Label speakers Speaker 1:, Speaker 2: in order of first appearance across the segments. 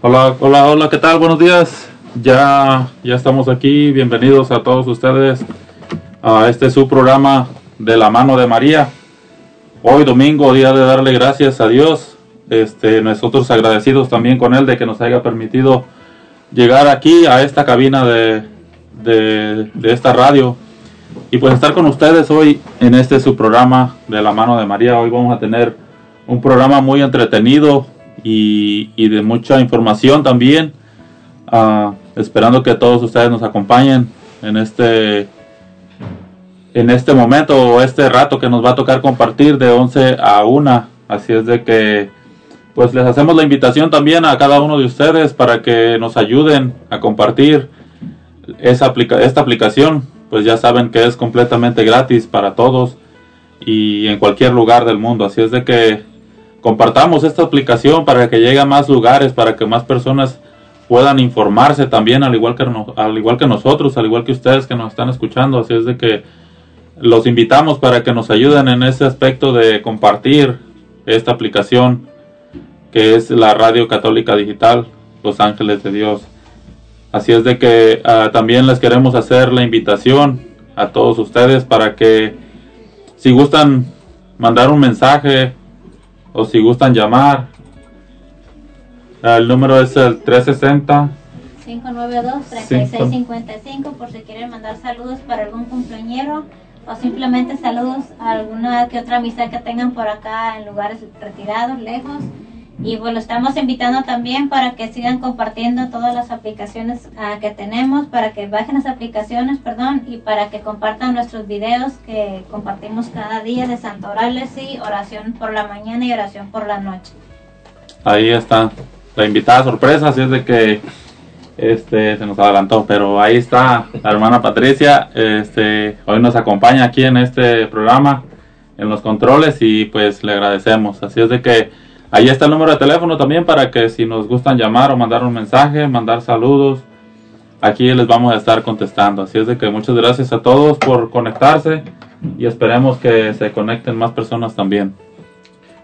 Speaker 1: Hola, hola, hola, ¿qué tal? Buenos días. Ya, ya estamos aquí. Bienvenidos a todos ustedes a este su programa de la mano de María. Hoy domingo, día de darle gracias a Dios. Este, nosotros agradecidos también con Él de que nos haya permitido llegar aquí a esta cabina de, de, de esta radio y pues estar con ustedes hoy en este su programa de la mano de María. Hoy vamos a tener un programa muy entretenido y, de mucha información también. Ah, esperando que todos ustedes nos acompañen en este en este momento o este rato que nos va a tocar compartir de 11 a 1. Así es de que pues les hacemos la invitación también a cada uno de ustedes para que nos ayuden a compartir esta aplicación. Pues ya saben que es completamente gratis para todos y en cualquier lugar del mundo. Así es de que compartamos esta aplicación para que llegue a más lugares, para que más personas puedan informarse también, al igual, que al igual que nosotros, al igual que ustedes que nos están escuchando. Así es de que los invitamos para que nos ayuden en ese aspecto de compartir esta aplicación que es la Radio Católica Digital, Los Ángeles de Dios. Así es de que uh, también les queremos hacer la invitación a todos ustedes para que si gustan mandar un mensaje o si gustan llamar, el número es el 360
Speaker 2: 592-3655 por si quieren mandar saludos para algún cumpleañero o simplemente saludos a alguna que otra amistad que tengan por acá en lugares retirados, lejos. Y lo estamos invitando también para que sigan compartiendo todas las aplicaciones uh, que tenemos, para que bajen las aplicaciones, perdón, y para que compartan nuestros videos que compartimos cada día de Santo Orales y oración por la mañana y oración por la noche.
Speaker 1: Ahí está la invitada sorpresa, así es de que este se nos adelantó, pero ahí está la hermana Patricia, este hoy nos acompaña aquí en este programa en los controles y pues le agradecemos. Así es de que ahí está el número de teléfono también para que si nos gustan llamar o mandar un mensaje, mandar saludos, aquí les vamos a estar contestando. Así es de que muchas gracias a todos por conectarse y esperemos que se conecten más personas también.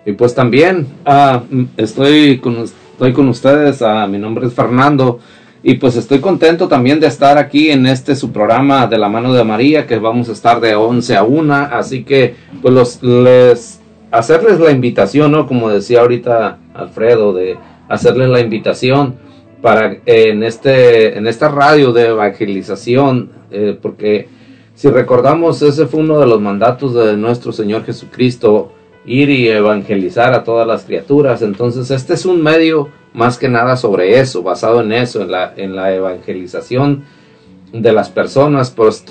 Speaker 3: Y pues también uh, estoy con estoy con ustedes, uh, mi nombre es Fernando y pues estoy contento también de estar aquí en este su programa de la mano de María, que vamos a estar de 11 a 1. Así que, pues los, les, hacerles la invitación, ¿no? Como decía ahorita Alfredo, de hacerles la invitación para en, este, en esta radio de evangelización, eh, porque si recordamos, ese fue uno de los mandatos de nuestro Señor Jesucristo, ir y evangelizar a todas las criaturas. Entonces, este es un medio más que nada sobre eso, basado en eso, en la, en la evangelización de las personas. Pues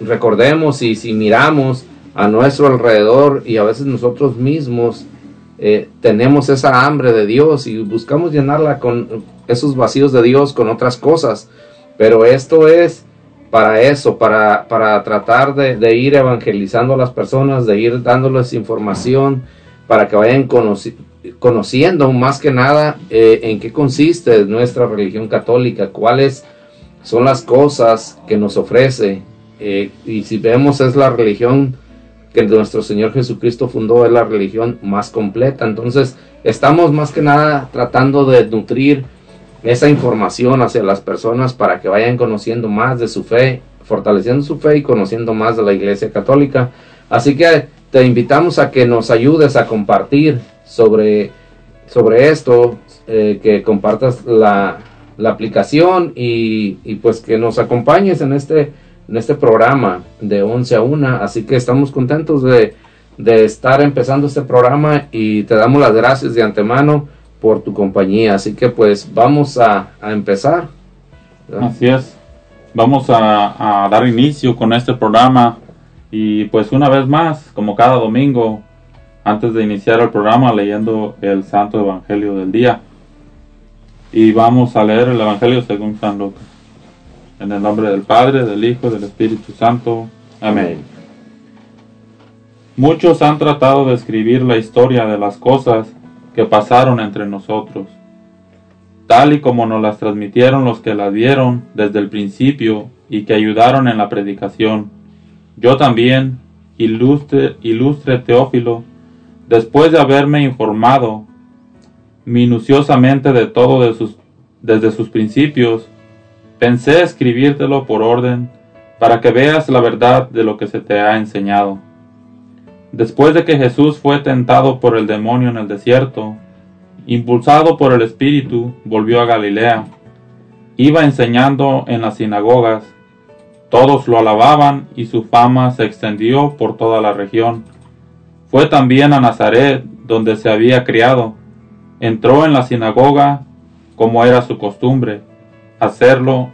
Speaker 3: recordemos y si miramos a nuestro alrededor y a veces nosotros mismos eh, tenemos esa hambre de Dios y buscamos llenarla con esos vacíos de Dios con otras cosas. Pero esto es para eso, para, para tratar de, ir evangelizando a las personas, de ir dándoles información para que vayan conociendo conociendo más que nada eh, en qué consiste nuestra religión católica, cuáles son las cosas que nos ofrece. Eh, y si vemos es la religión que nuestro Señor Jesucristo fundó, es la religión más completa. Entonces estamos más que nada tratando de nutrir esa información hacia las personas para que vayan conociendo más de su fe, fortaleciendo su fe y conociendo más de la Iglesia Católica. Así que te invitamos a que nos ayudes a compartir sobre, sobre esto, eh, que compartas la, la aplicación y, y, pues que nos acompañes en este, en este programa de 11 a 1. Así que estamos contentos de, de estar empezando este programa y te damos las gracias de antemano por tu compañía. Así que pues vamos a, empezar.
Speaker 1: Así es. Vamos a, a, dar inicio con este programa y pues una vez más, como cada domingo, antes de iniciar el programa leyendo el Santo Evangelio del día. Y vamos a leer el Evangelio según San Lucas. En el nombre del Padre, del Hijo, del Espíritu Santo. Amén. Muchos han tratado de escribir la historia de las cosas que pasaron entre nosotros, tal y como nos las transmitieron los que las vieron desde el principio y que ayudaron en la predicación. Yo también, ilustre, ilustre Teófilo, después de haberme informado minuciosamente de todo sus, desde sus principios, pensé escribírtelo por orden para que veas la verdad de lo que se te ha enseñado. Después de que Jesús fue tentado por el demonio en el desierto, impulsado por el Espíritu, volvió a Galilea. Iba enseñando en las sinagogas. Todos lo alababan y su fama se extendió por toda la región. Fue también a Nazaret, donde se había criado. Entró en la sinagoga, como era su costumbre, hacerlo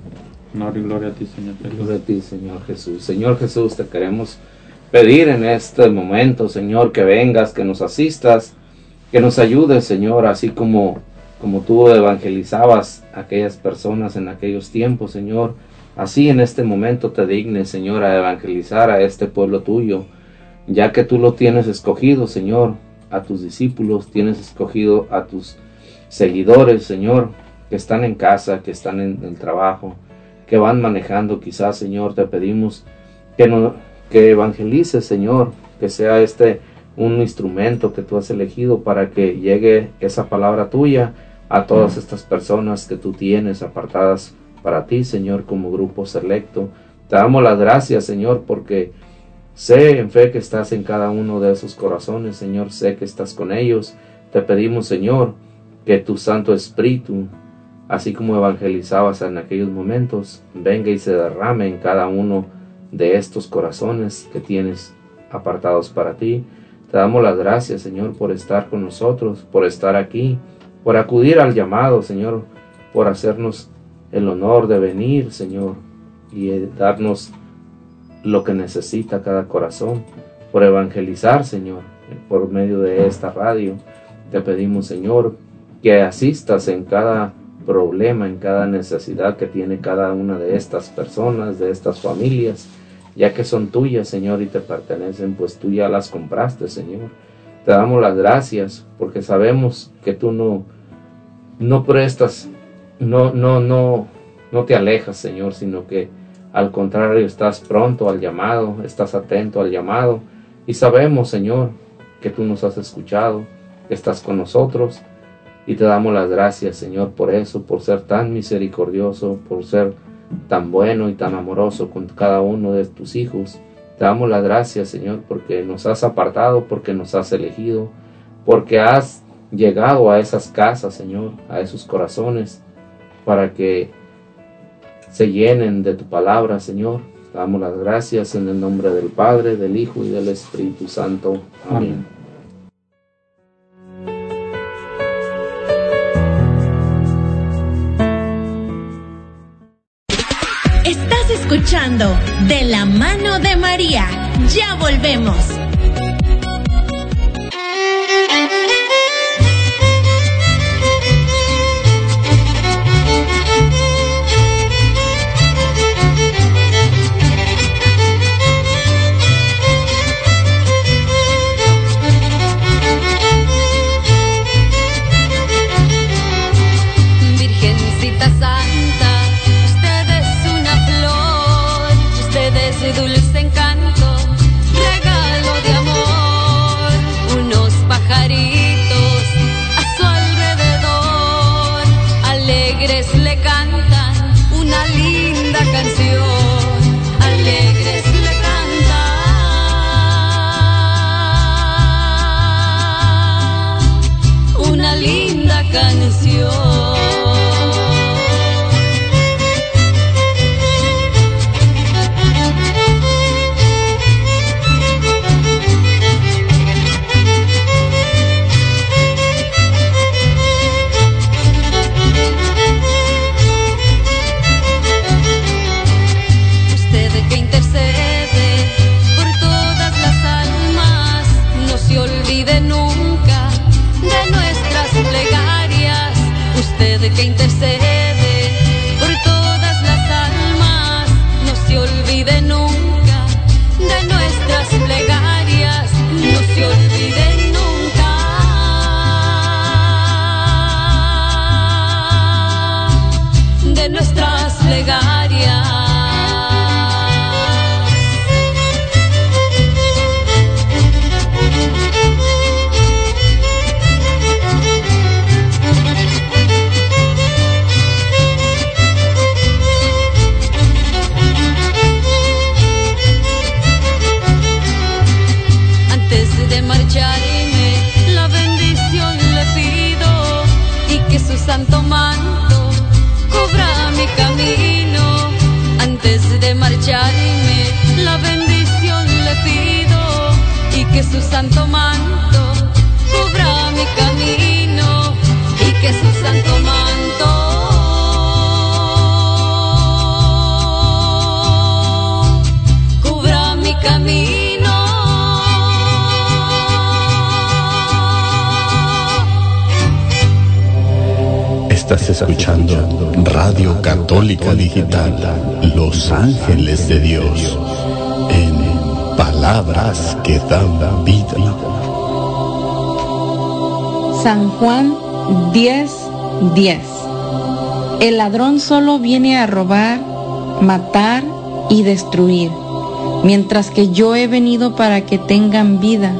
Speaker 3: Gloria, a ti, Señor Jesús. Gloria a ti, Señor Jesús. Señor Jesús, te queremos pedir en este momento, Señor, que vengas, que nos asistas, que nos ayudes, Señor, así como, como tú evangelizabas a aquellas personas en aquellos tiempos, Señor. Así en este momento te dignes, Señor, a evangelizar a este pueblo tuyo, ya que tú lo tienes escogido, Señor, a tus discípulos, tienes escogido a tus seguidores, Señor, que están en casa, que están en el trabajo, que van manejando, quizás, Señor, te pedimos que no, que evangelice, Señor, que sea este un instrumento que tú has elegido para que llegue esa palabra tuya a todas estas personas que tú tienes apartadas para ti, Señor, como grupo selecto. Te damos las gracias, Señor, porque sé en fe que estás en cada uno de esos corazones, Señor, sé que estás con ellos. Te pedimos, Señor, que tu Santo Espíritu, así como evangelizabas en aquellos momentos, venga y se derrame en cada uno de estos corazones que tienes apartados para ti. Te damos las gracias, Señor, por estar con nosotros, por estar aquí, por acudir al llamado, Señor, por hacernos el honor de venir, Señor, y darnos lo que necesita cada corazón, por evangelizar, Señor, por medio de esta radio. Te pedimos, Señor, que asistas en cada problema, en cada necesidad que tiene cada una de estas personas, de estas familias ya que son tuyas, Señor, y te pertenecen, pues tú ya las compraste, Señor. Te damos las gracias porque sabemos que tú no, no prestas, no, no, no, no te alejas, Señor, sino que al contrario estás pronto al llamado, estás atento al llamado y sabemos, Señor, que tú nos has escuchado, estás con nosotros y te damos las gracias, Señor, por eso, por ser tan misericordioso, por ser tan bueno y tan amoroso con cada uno de tus hijos. Te damos las gracias, Señor, porque nos has apartado, porque nos has elegido, porque has llegado a esas casas, Señor, a esos corazones, para que se llenen de tu palabra, Señor. Damos las gracias en el nombre del Padre, del Hijo y del Espíritu Santo. Amén.
Speaker 4: Estás De la mano de María. Ya volvemos.
Speaker 5: 10. El ladrón solo viene a robar, matar y destruir, mientras que yo he venido para que tengan vida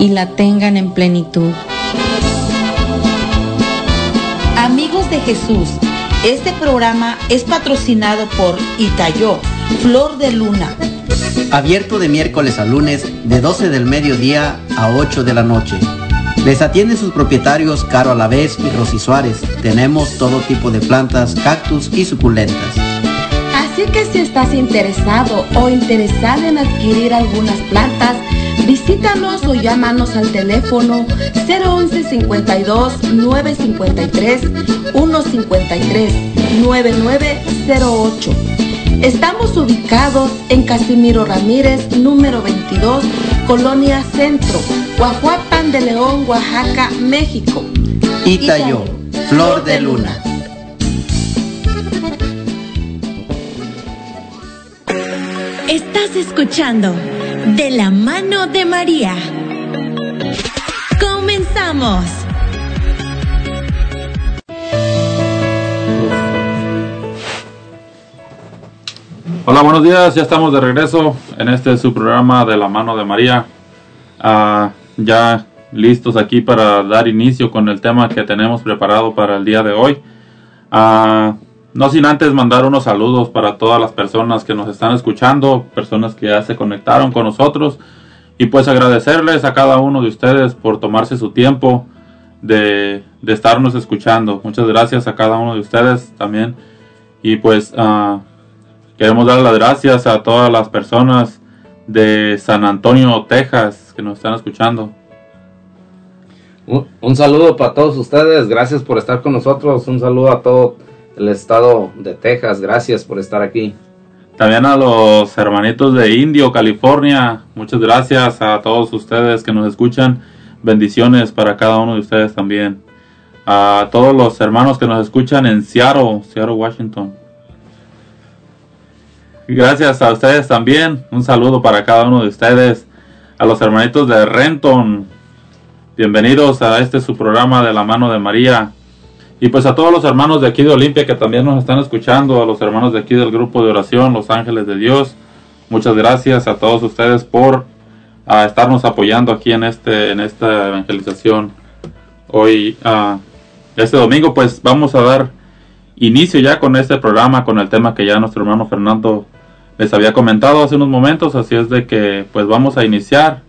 Speaker 5: y la tengan en plenitud.
Speaker 6: Amigos de Jesús, este programa es patrocinado por Itayó, Flor de Luna.
Speaker 7: Abierto de miércoles a lunes de 12 del mediodía a 8 de la noche. Les atienden sus propietarios Caro Alavés y Rosy Suárez. Tenemos todo tipo de plantas, cactus y suculentas.
Speaker 8: Así que si estás interesado o interesada en adquirir algunas plantas, visítanos o llámanos al teléfono 011 52 953 153 9908. Estamos ubicados en Casimiro Ramírez, número 22, Colonia Centro, Guajuapan de León, Oaxaca, México.
Speaker 7: Itayo, Flor de Luna.
Speaker 4: Estás escuchando De la mano de María. Comenzamos.
Speaker 1: Hola, buenos días. Ya estamos de regreso en este su programa de la mano de María. Ah, ya listos aquí para dar inicio con el tema que tenemos preparado para el día de hoy. Ah, no sin antes mandar unos saludos para todas las personas que nos están escuchando, personas que ya se conectaron con nosotros y pues agradecerles a cada uno de ustedes por tomarse su tiempo de, de estarnos escuchando. Muchas gracias a cada uno de ustedes también y pues ah, Queremos dar las gracias a todas las personas de San Antonio, Texas, que nos están escuchando.
Speaker 3: Un, saludo para todos ustedes, gracias por estar con nosotros. Un saludo a todo el estado de Texas, gracias por estar aquí.
Speaker 1: También a los hermanitos de Indio, California, muchas gracias a todos ustedes que nos escuchan. Bendiciones para cada uno de ustedes también. A todos los hermanos que nos escuchan en Seattle, Seattle, Washington. Gracias a ustedes también. Un saludo para cada uno de ustedes. A los hermanitos de Renton. Bienvenidos a este su programa de la mano de María. Y pues a todos los hermanos de aquí de Olimpia que también nos están escuchando, a los hermanos de aquí del grupo de oración, los ángeles de Dios. Muchas gracias a todos ustedes por a estarnos apoyando aquí en este en esta evangelización hoy ah, este domingo pues vamos a dar inicio ya con este programa con el tema que ya nuestro hermano Fernando les había comentado hace unos momentos así es de que pues vamos a iniciar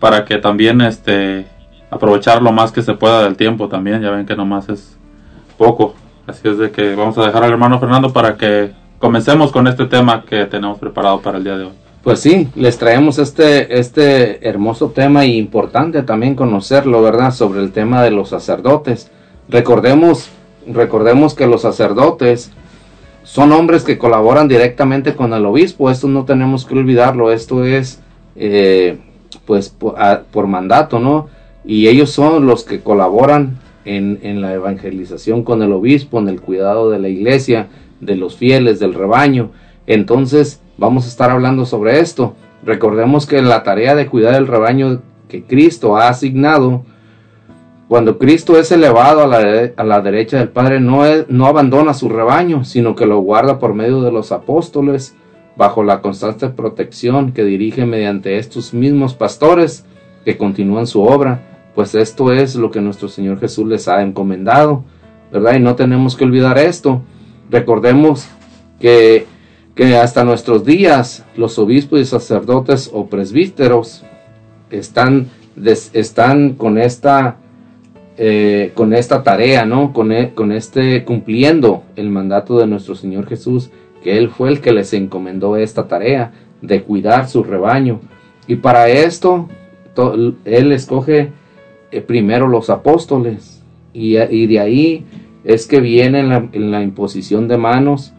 Speaker 1: para que también este aprovechar lo más que se pueda del tiempo también ya ven que nomás es poco así es de que vamos a dejar al hermano Fernando para que comencemos con este tema que tenemos preparado para el día de hoy
Speaker 3: Pues sí, les traemos este, este hermoso tema y importante también conocerlo, ¿verdad? Sobre el tema de los sacerdotes. Recordemos, recordemos que los sacerdotes son hombres que colaboran directamente con el obispo. Esto no tenemos que olvidarlo. Esto es, eh, pues, por, mandato, ¿no? Y ellos son los que colaboran en, en la evangelización con el obispo, en el cuidado de la iglesia, de los fieles, del rebaño. Entonces, vamos a estar hablando sobre esto. Recordemos que la tarea de cuidar el rebaño que Cristo ha asignado, cuando Cristo es elevado a la, a la derecha del Padre, no, es- no abandona su rebaño, sino que lo guarda por medio de los apóstoles, bajo la constante protección que dirige mediante estos mismos pastores que continúan su obra, pues esto es lo que nuestro Señor Jesús les ha encomendado, ¿verdad? Y no tenemos que olvidar esto. Recordemos que, que hasta nuestros días los obispos y sacerdotes o presbíteros están, están con esta eh, con esta tarea, ¿no? Con, e- con este cumpliendo el mandato de nuestro Señor Jesús, que Él fue el que les encomendó esta tarea de cuidar su rebaño. Y para esto, to- Él escoge primero los apóstoles, y, de ahí es que viene en la, imposición de manos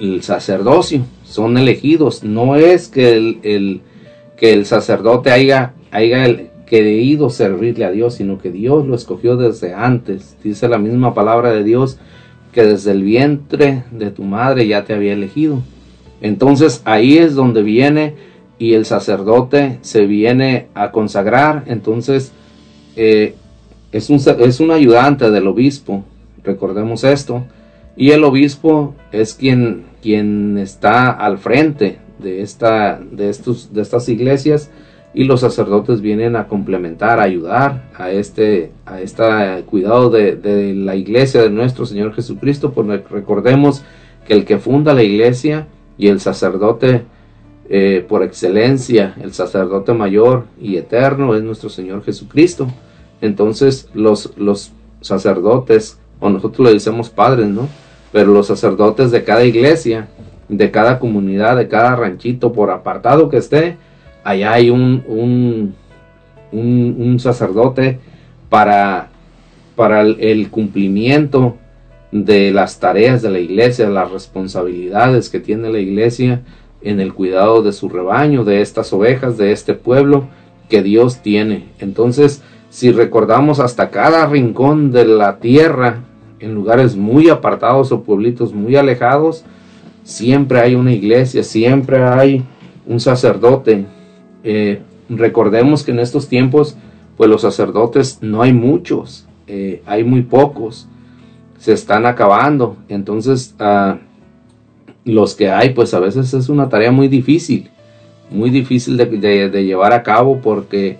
Speaker 3: el sacerdocio, son elegidos, no es que el, que el sacerdote haya, haya querido servirle a Dios, sino que Dios lo escogió desde antes. Dice la misma palabra de Dios que desde el vientre de tu madre ya te había elegido. Entonces ahí es donde viene y el sacerdote se viene a consagrar. Entonces eh, es, un, es un ayudante del obispo, recordemos esto. Y el obispo es quien, quien está al frente de, esta, de, estos, de estas iglesias y los sacerdotes vienen a complementar, a ayudar a este, a este cuidado de, de la iglesia de nuestro Señor Jesucristo, porque recordemos que el que funda la iglesia y el sacerdote eh, por excelencia, el sacerdote mayor y eterno es nuestro Señor Jesucristo. Entonces los, los sacerdotes, o nosotros le decimos padres, ¿no? Pero los sacerdotes de cada iglesia, de cada comunidad, de cada ranchito, por apartado que esté, allá hay un, un, un, sacerdote para, para el, el cumplimiento de las tareas de la iglesia, las responsabilidades que tiene la iglesia en el cuidado de su rebaño, de estas ovejas, de este pueblo que Dios tiene. Entonces, si recordamos hasta cada rincón de la tierra, en lugares muy apartados o pueblitos muy alejados, siempre hay una iglesia, siempre hay un sacerdote. Eh, recordemos que en estos tiempos, pues los sacerdotes no hay muchos, eh, hay muy pocos, se están acabando. Entonces, ah, los que hay, pues a veces es una tarea muy difícil, muy difícil de, llevar a cabo porque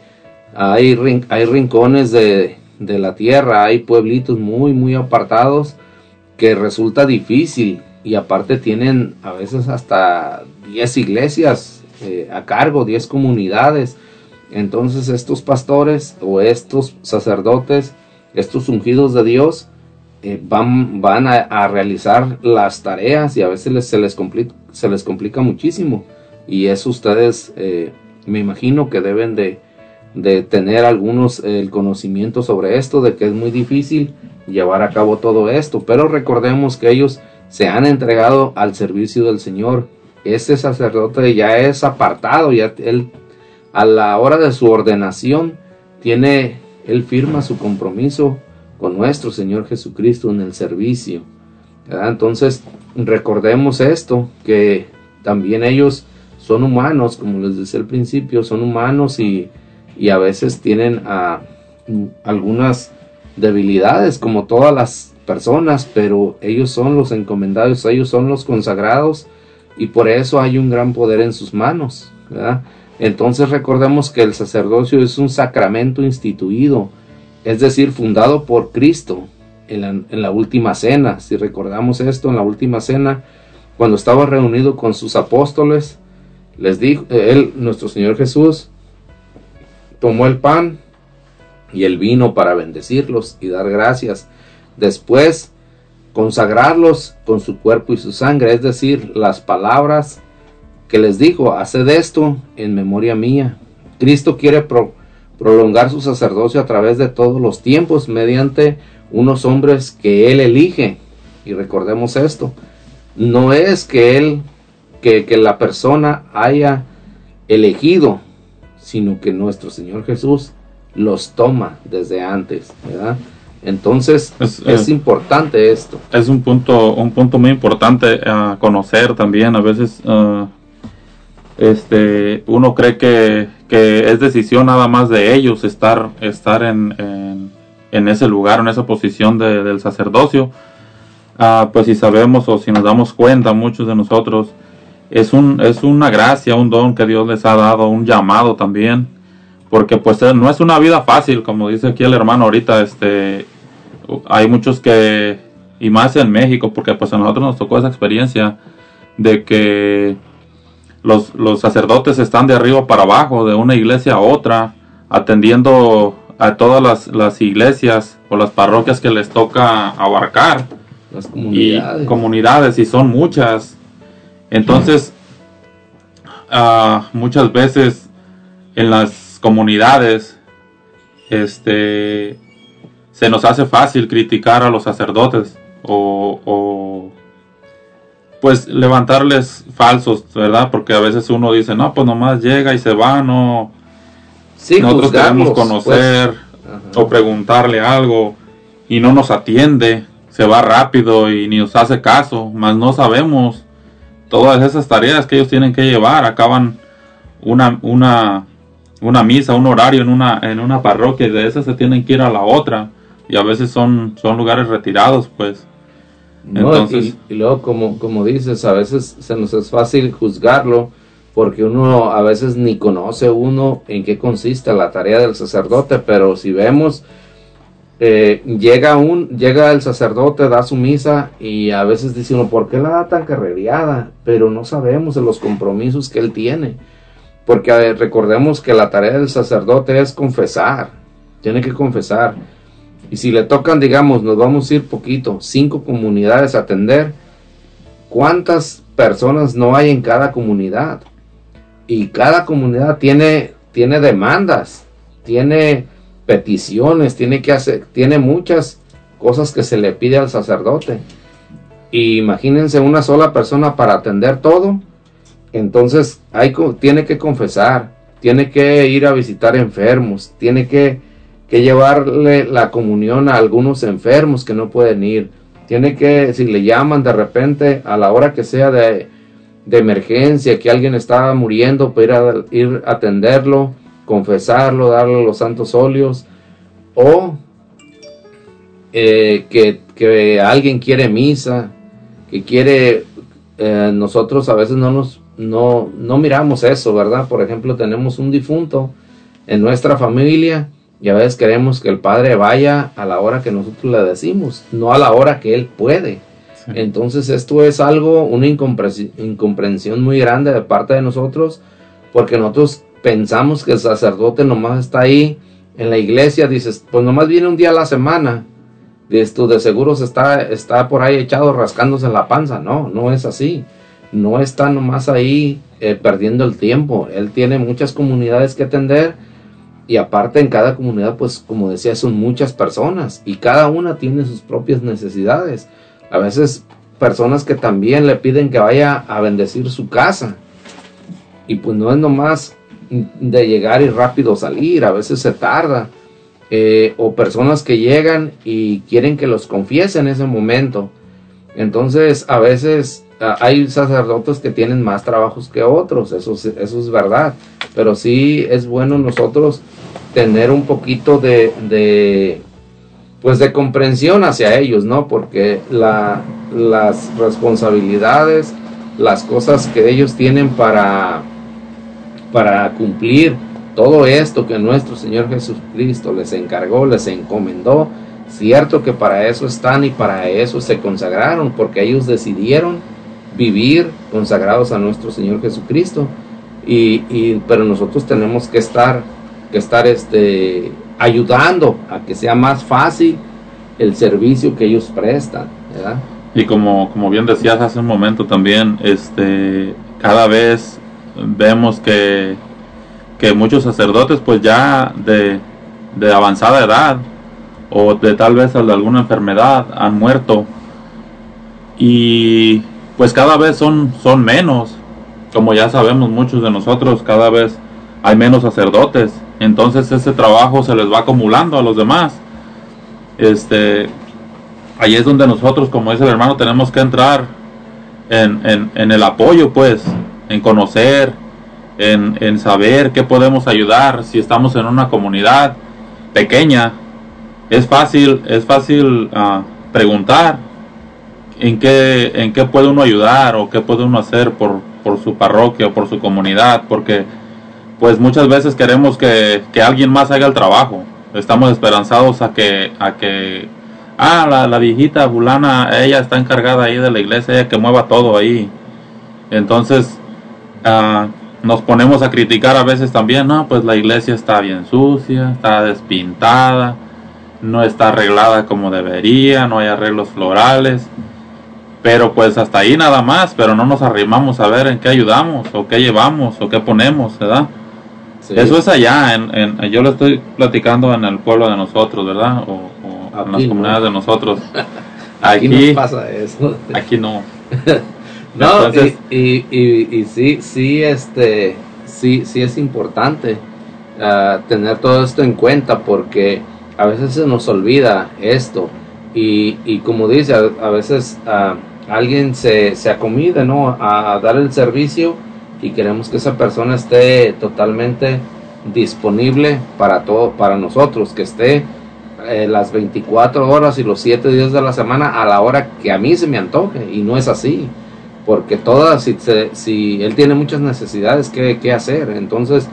Speaker 3: hay, rin- hay rincones de, de la tierra, hay pueblitos muy, muy apartados que resulta difícil y aparte tienen a veces hasta 10 iglesias eh, a cargo, 10 comunidades. Entonces estos pastores o estos sacerdotes, estos ungidos de Dios, eh, van, van a, realizar las tareas y a veces les- se, les complica, se les complica muchísimo. Y eso ustedes, eh, me imagino que deben de, de tener algunos eh, el conocimiento sobre esto, de que es muy difícil llevar a cabo todo esto. Pero recordemos que ellos se han entregado al servicio del Señor. Este sacerdote ya es apartado, ya él a la hora de su ordenación tiene, él firma su compromiso con nuestro Señor Jesucristo en el servicio. Entonces, recordemos esto, que también ellos son humanos, como les decía al principio, son humanos y, y a veces tienen ah, algunas debilidades, como todas las personas, pero ellos son los encomendados, ellos son los consagrados y por eso hay un gran poder en sus manos. Entonces recordemos que el sacerdocio es un sacramento instituido, es decir, fundado por Cristo en la, en la última cena. Si recordamos esto, en la última cena, cuando estaba reunido con sus apóstoles, les dijo, eh, él, nuestro Señor Jesús, tomó el pan y el vino para bendecirlos y dar gracias. Después, consagrarlos con su cuerpo y su sangre, es decir, las palabras que les dijo, haced esto en memoria mía. Cristo quiere pro- prolongar su sacerdocio a través de todos los tiempos mediante unos hombres que Él elige. Y recordemos esto, no es que Él, que, que la persona haya elegido, sino que nuestro Señor Jesús los toma desde antes, ¿verdad? Entonces
Speaker 1: Es,
Speaker 3: es,
Speaker 1: eh,
Speaker 3: importante esto.
Speaker 1: es un punto un punto muy importante a conocer también a veces ah, este uno cree que, que es decisión nada más de ellos estar estar en, en, en ese lugar en esa posición de- del sacerdocio Ah, pues si sabemos o si nos damos cuenta muchos de nosotros es un es una gracia un don que Dios les ha dado un llamado también porque pues eh, no es una vida fácil como dice aquí el hermano ahorita este hay muchos que, y más en México, porque pues a nosotros nos tocó esa experiencia de que los, los sacerdotes están de arriba para abajo, de una iglesia a otra, atendiendo a todas las, las iglesias o las parroquias que les toca abarcar.
Speaker 3: Las
Speaker 1: Y
Speaker 3: comunidades,
Speaker 1: y son muchas. Entonces, ah, muchas veces en las comunidades, este, se nos hace fácil criticar a los sacerdotes o, o, pues levantarles falsos, ¿verdad? Porque a veces uno dice, no, pues nomás llega y se va, no,
Speaker 3: Sí,
Speaker 1: nosotros queremos conocer
Speaker 3: pues. Ajá.
Speaker 1: o preguntarle algo y no nos atiende, se va rápido y ni nos hace caso, más no sabemos todas esas tareas que ellos tienen que llevar, acaban una, una, una misa, un horario en una, en una parroquia y de esas se tienen que ir a la otra y a veces son, son lugares retirados pues.
Speaker 3: No,
Speaker 1: Entonces-
Speaker 3: y, y luego, como, como dices, a veces se nos es fácil juzgarlo porque uno a veces ni conoce uno en qué consiste la tarea del sacerdote, pero si vemos, eh, llega, un, llega el sacerdote, da su misa y a veces dice uno, ¿por qué la da tan carrereada? Pero no sabemos de los compromisos que él tiene. Porque recordemos que la tarea del sacerdote es confesar, tiene que confesar. Y si le tocan, digamos, nos vamos a ir poquito, cinco comunidades a atender, ¿cuántas personas no hay en cada comunidad? Y cada comunidad tiene, tiene demandas, tiene peticiones, tiene que hacer, tiene muchas cosas que se le pide al sacerdote. Y imagínense una sola persona para atender todo. Entonces hay, tiene que confesar, tiene que ir a visitar enfermos, tiene que, llevarle la comunión a algunos enfermos que no pueden ir. Tiene que, si le llaman de repente a la hora que sea de, de emergencia, que alguien está muriendo, para ir ir a atenderlo, confesarlo, darle los santos óleos, o eh, que, que alguien quiere misa, que quiere, eh, nosotros a veces no nos, no, no miramos eso, ¿verdad? Por ejemplo, tenemos un difunto en nuestra familia y a veces queremos que el padre vaya a la hora que nosotros le decimos, no a la hora que él puede. Entonces esto es algo, una incomprensi- incomprensión muy grande de parte de nosotros, porque nosotros pensamos que el sacerdote nomás está ahí en la iglesia, dices, pues nomás viene un día a la semana, esto de seguros está, está por ahí echado rascándose la panza. No, no es así. No está nomás ahí eh, perdiendo el tiempo. Él tiene muchas comunidades que atender y aparte en cada comunidad, pues como decía, son muchas personas y cada una tiene sus propias necesidades. A veces personas que también le piden que vaya a bendecir su casa. Y pues no es nomás de llegar y rápido salir, a veces se tarda. Eh, o personas que llegan y quieren que los confiese en ese momento. Entonces, a veces ah, hay sacerdotes que tienen más trabajos que otros, eso, eso es verdad. Pero sí es bueno nosotros tener un poquito de, de pues de comprensión hacia ellos, ¿no? Porque la, las responsabilidades, las cosas que ellos tienen para, para cumplir todo esto que nuestro Señor Jesucristo les encargó, les encomendó, cierto que para eso están y para eso se consagraron, porque ellos decidieron vivir consagrados a nuestro Señor Jesucristo. Y, y, pero nosotros tenemos que estar, que estar este, ayudando a que sea más fácil el servicio que ellos prestan.
Speaker 1: Y como, como bien decías hace un momento también, este, cada vez vemos que, que muchos sacerdotes pues ya de, de avanzada edad o de tal vez de alguna enfermedad han muerto. Y pues cada vez son, son menos, como ya sabemos muchos de nosotros, cada vez hay menos sacerdotes, entonces ese trabajo se les va acumulando a los demás. Este, ahí es donde nosotros, como dice el hermano, tenemos que entrar en, en, el apoyo, pues, en conocer, en, en, saber qué podemos ayudar. Si estamos en una comunidad pequeña, es fácil, es fácil ah, preguntar en qué, en qué puede uno ayudar o qué puede uno hacer por, por su parroquia o por su comunidad, porque pues muchas veces queremos que, que alguien más haga el trabajo. Estamos esperanzados a que, a que ah, la, la viejita fulana, ella está encargada ahí de la iglesia, ella que mueva todo ahí. Entonces, ah, nos ponemos a criticar a veces también, no, pues la iglesia está bien sucia, está despintada, no está arreglada como debería, no hay arreglos florales. Pero pues hasta ahí nada más, pero no nos arrimamos a ver en qué ayudamos, o qué llevamos, o qué ponemos, ¿verdad? Eso es allá, en, en, yo lo estoy platicando en el pueblo de nosotros, ¿verdad? O, en las comunidades de nosotros.
Speaker 3: Aquí, aquí, pasa eso.
Speaker 1: Aquí no.
Speaker 3: no, y, y, sí, sí, este, sí, sí es importante ah, tener todo esto en cuenta porque a veces se nos olvida esto y, y como dice, a, veces uh, alguien se, se acomide, ¿no? A, dar el servicio y queremos que esa persona esté totalmente disponible para todo, para nosotros, que esté eh, las 24 horas y los 7 días de la semana a la hora que a mí se me antoje y no es así porque todas si, si él tiene muchas necesidades que, que hacer entonces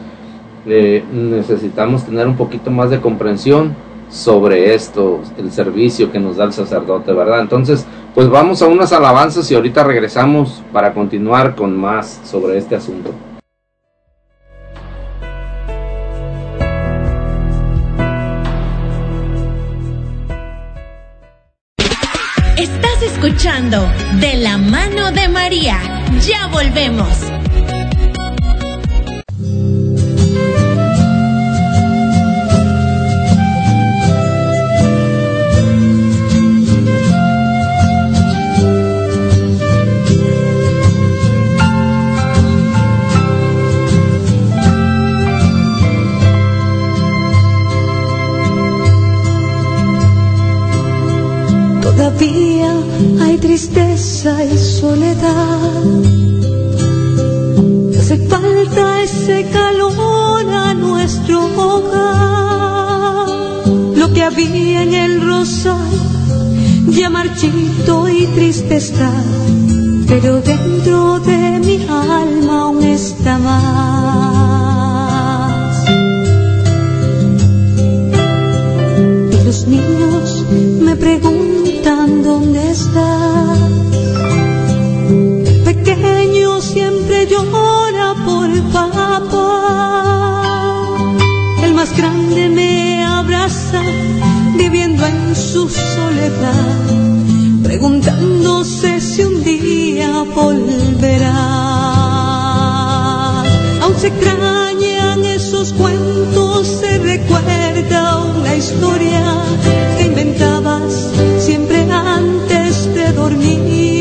Speaker 3: eh, necesitamos tener un poquito más de comprensión sobre esto el servicio que nos da el sacerdote verdad entonces pues vamos a unas alabanzas y ahorita regresamos para continuar con más sobre este asunto
Speaker 4: escuchando De la mano de María. Ya volvemos.
Speaker 9: Y soledad. Hace falta ese calor a nuestro hogar. Lo que había en el rosal ya marchito y triste está, pero dentro de mi alma aún está más. Y los niños me preguntan dónde estás. Pequeño siempre llora por papá. El más grande me abraza, viviendo en su soledad, preguntándose si un día volverá. Aún se extrañan esos cuentos, se recuerda una historia que inventabas siempre antes de dormir.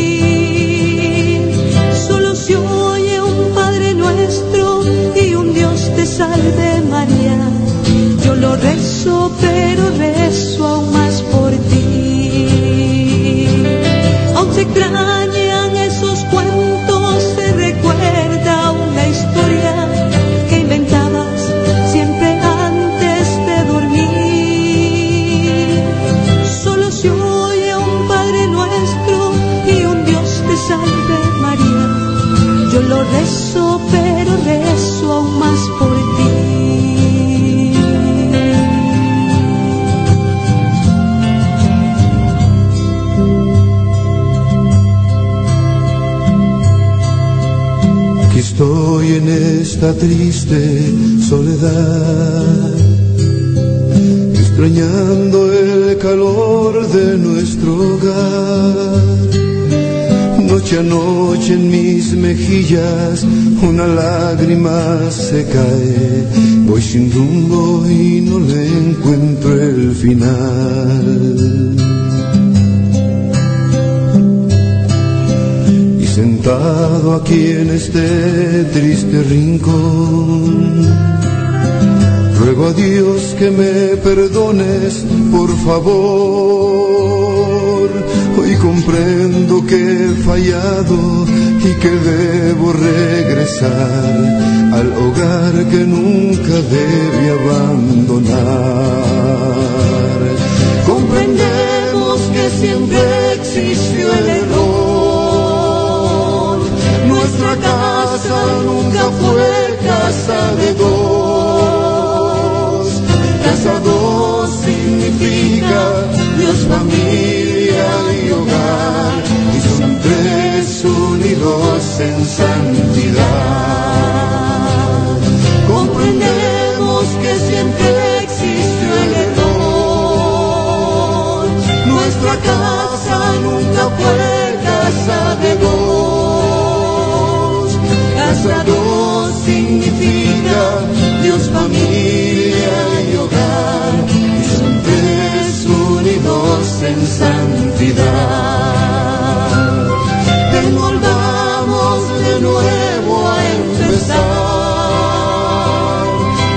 Speaker 9: Lo rezo, pero rezo aún más por ti. Aún extrañan
Speaker 10: esta triste soledad, extrañando el calor de nuestro hogar. Noche a noche en mis mejillas una lágrima se cae. Voy sin rumbo y no le encuentro el final. Sentado aquí en este triste rincón, ruego a Dios que me perdones, por favor. Hoy comprendo que he fallado y que debo regresar al hogar que nunca debe abandonar.
Speaker 9: Comprendemos que siempre existió el Nuestra casa nunca fue casa de dos. Casa dos significa Dios, familia y hogar. Y son tres unidos en santidad. Comprendemos que siempre existió el error. Nuestra casa nunca fue casa de dos. Significa Dios, familia y hogar. Y son tres unidos en santidad. Ven, volvamos de nuevo a empezar.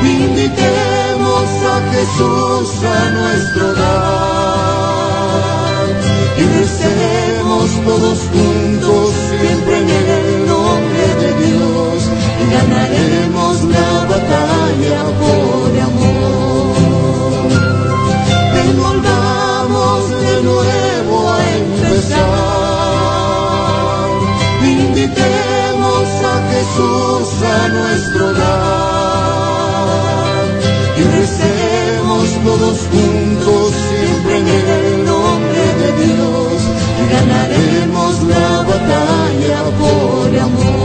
Speaker 9: Invitemos a Jesús a nuestro hogar y recemos todos juntos batalla por amor. Ven, volvamos de nuevo a empezar. Invitemos a Jesús a nuestro hogar y recemos todos juntos siempre en el nombre de Dios y ganaremos la batalla por amor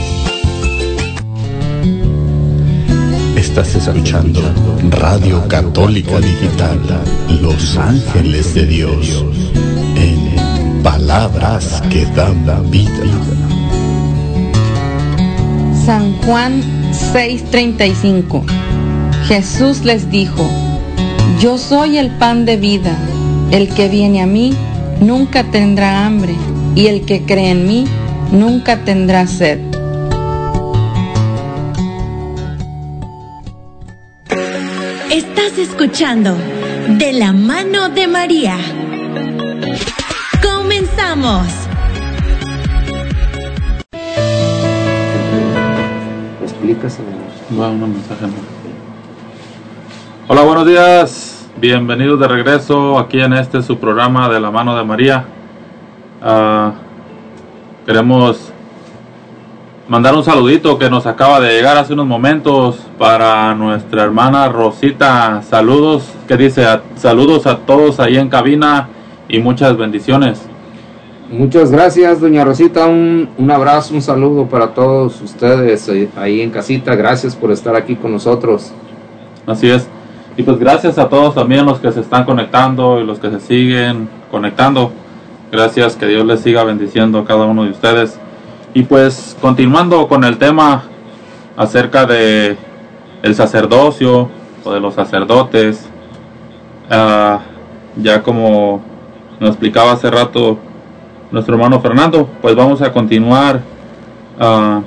Speaker 11: Estás escuchando Radio Católica Digital, Los Ángeles de Dios, en palabras que dan vida.
Speaker 5: San Juan 6:35 Jesús les dijo, Yo soy el pan de vida, el que viene a mí nunca tendrá hambre, y el que cree en mí nunca tendrá sed.
Speaker 4: Escuchando De la mano de María. Regresamos.
Speaker 3: Explícaselo.
Speaker 1: Va un mensaje. Hola, buenos días. Bienvenidos de regreso aquí en este su programa de la mano de María. Ah, queremos mandar un saludito que nos acaba de llegar hace unos momentos para nuestra hermana Rosita. Saludos, que dice "A- saludos a todos ahí en cabina y muchas bendiciones.
Speaker 3: Muchas gracias, doña Rosita. Un, un abrazo, un saludo para todos ustedes ahí en casita. Gracias por estar aquí con nosotros.
Speaker 1: Así es. Y pues gracias a todos también los que se están conectando y los que se siguen conectando. Gracias, que Dios les siga bendiciendo a cada uno de ustedes. Y pues continuando con el tema acerca de el sacerdocio o de los sacerdotes, ah, ya como nos explicaba hace rato nuestro hermano Fernando, pues vamos a continuar. ah,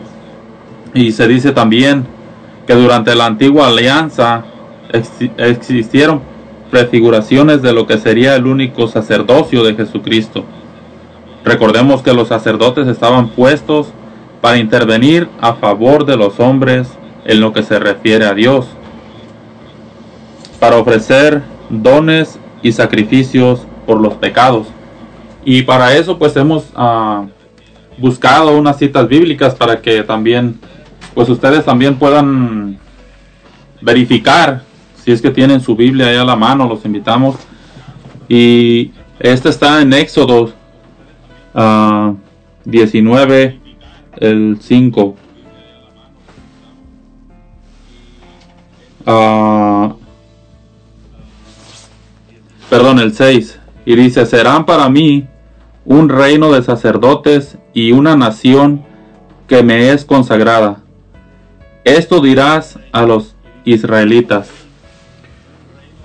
Speaker 1: y se dice también que durante la antigua alianza exi- existieron prefiguraciones de lo que sería el único sacerdocio de Jesucristo. Recordemos que los sacerdotes estaban puestos para intervenir a favor de los hombres en lo que se refiere a Dios, para ofrecer dones y sacrificios por los pecados. Y para eso pues hemos ah, buscado unas citas bíblicas para que también pues ustedes también puedan verificar si es que tienen su Biblia ahí a la mano, los invitamos. Y este está en Éxodo ah, 19, el 5. Ah, perdón, el 6. Y dice, serán para mí un reino de sacerdotes y una nación que me es consagrada. Esto dirás a los israelitas.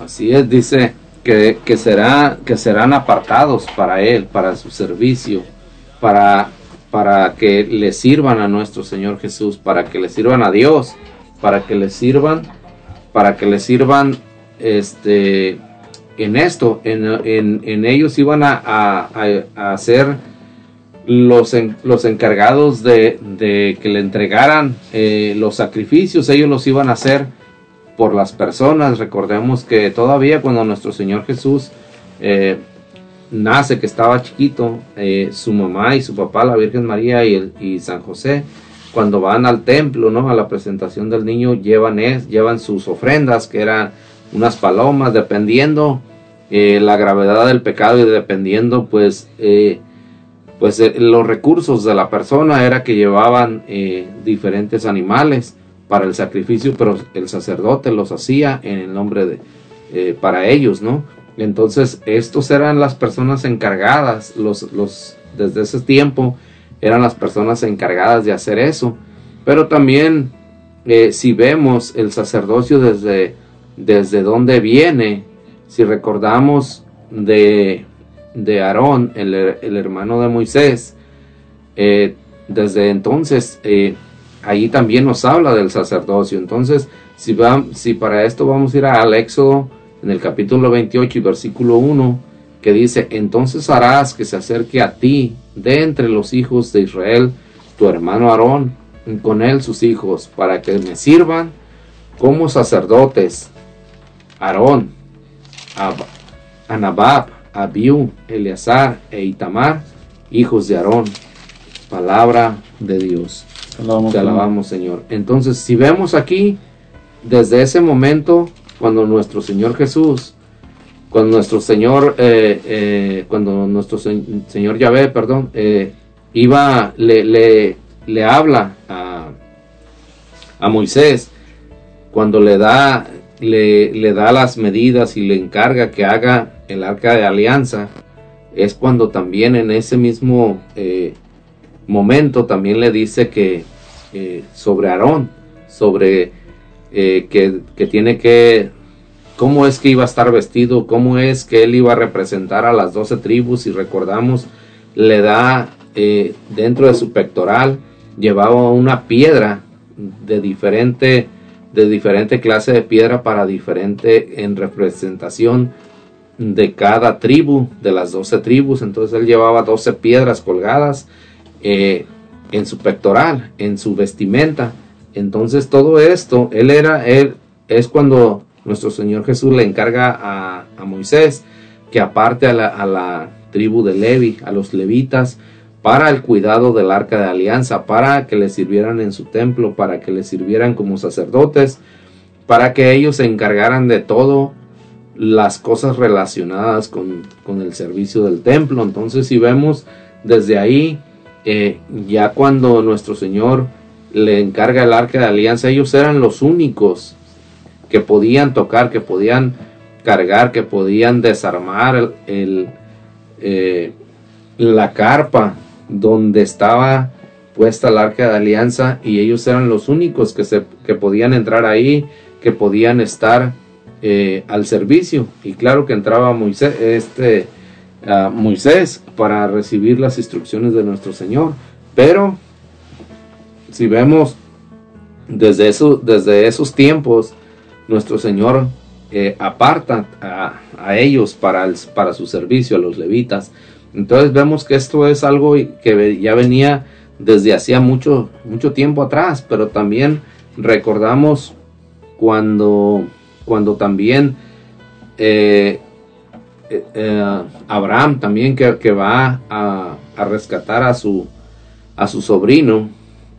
Speaker 3: Así es, dice que, que, será, que serán apartados para Él, para su servicio, para, para que le sirvan a nuestro Señor Jesús, para que le sirvan a Dios, para que le sirvan, para que le sirvan este, en esto, en, en, en ellos iban a, a, ser los, los encargados de, de que le entregaran eh, los sacrificios, ellos los iban a hacer por las personas. Recordemos que todavía cuando nuestro Señor Jesús eh, nace, que estaba chiquito, eh, su mamá y su papá, la Virgen María y, el- y San José, cuando van al templo, ¿no? A la presentación del niño, llevan, llevan sus ofrendas, que eran unas palomas, dependiendo eh, la gravedad del pecado y dependiendo, pues, pues los recursos de la persona era que llevaban diferentes animales para el sacrificio, pero el sacerdote los hacía en el nombre de eh, para ellos, ¿no? Entonces estos eran las personas encargadas, los, los desde ese tiempo eran las personas encargadas de hacer eso, pero también eh, si vemos el sacerdocio desde desde dónde viene, si recordamos de de Aarón, el, el hermano de Moisés, eh, desde entonces ahí también nos habla del sacerdocio. Entonces, si, si para esto vamos a ir al Éxodo en el capítulo 28 y versículo 1, que dice, entonces harás que se acerque a ti de entre los hijos de Israel tu hermano Aarón, y con él sus hijos, para que me sirvan como sacerdotes. Aarón, Ab- Anabab, Abiú, Eleazar e Itamar, hijos de Aarón. Palabra de Dios.
Speaker 1: Alabamos,
Speaker 3: Te alabamos, Señor. Entonces, si vemos aquí, desde ese momento, cuando nuestro Señor Jesús, cuando nuestro Señor, eh, eh, cuando nuestro se- Señor Yahvé, perdón, eh, iba, le, le, le habla a, a Moisés, cuando le da, le, le da las medidas y le encarga que haga el arca de alianza, es cuando también en ese mismo eh, momento también le dice que eh, sobre Aarón, sobre eh, que, que tiene que, cómo es que iba a estar vestido, cómo es que él iba a representar a las doce tribus, y recordamos, le da eh, dentro de su pectoral, llevaba una piedra de diferente, de diferente clase de piedra para diferente en representación de cada tribu, de las doce tribus. Entonces él llevaba doce piedras colgadas eh, en su pectoral, en su vestimenta. Entonces todo esto, él era, él es cuando nuestro Señor Jesús le encarga a, a Moisés que aparte a la, a la tribu de Levi, a los levitas, para el cuidado del arca de alianza, para que le sirvieran en su templo, para que le sirvieran como sacerdotes, para que ellos se encargaran de todo las cosas relacionadas con, con el servicio del templo. Entonces, si vemos desde ahí, eh, ya cuando nuestro Señor le encarga el arca de alianza, ellos eran los únicos que podían tocar, que podían cargar, que podían desarmar el, eh, la carpa donde estaba puesta el arca de alianza y ellos eran los únicos que, se, que podían entrar ahí, que podían estar eh, al servicio. Y claro que entraba Moisés, este, Moisés para recibir las instrucciones de nuestro Señor. Pero si vemos desde, eso, desde esos tiempos, nuestro Señor eh, aparta a, ellos para, para su servicio, a los levitas. Entonces vemos que esto es algo que ya venía desde hacía mucho, mucho tiempo atrás, pero también recordamos cuando, cuando también eh, eh, Abraham también que, que va a, a, rescatar a su, a su sobrino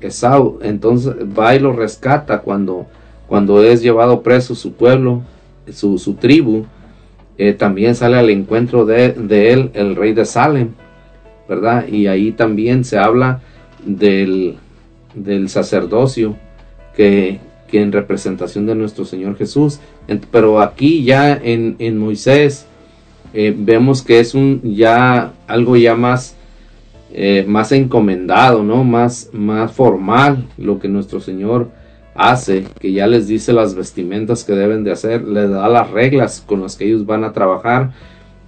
Speaker 3: Esau, entonces va y lo rescata cuando, cuando es llevado preso su pueblo, su, su tribu, eh, también sale al encuentro de, de, él el rey de Salem, ¿verdad? Y ahí también se habla del, del sacerdocio que, que, en representación de nuestro Señor Jesús. pero aquí ya en, en Moisés eh, vemos que es un ya algo ya más eh, más encomendado, ¿no? Más, más formal lo que nuestro Señor hace, que ya les dice las vestimentas que deben de hacer, les da las reglas con las que ellos van a trabajar,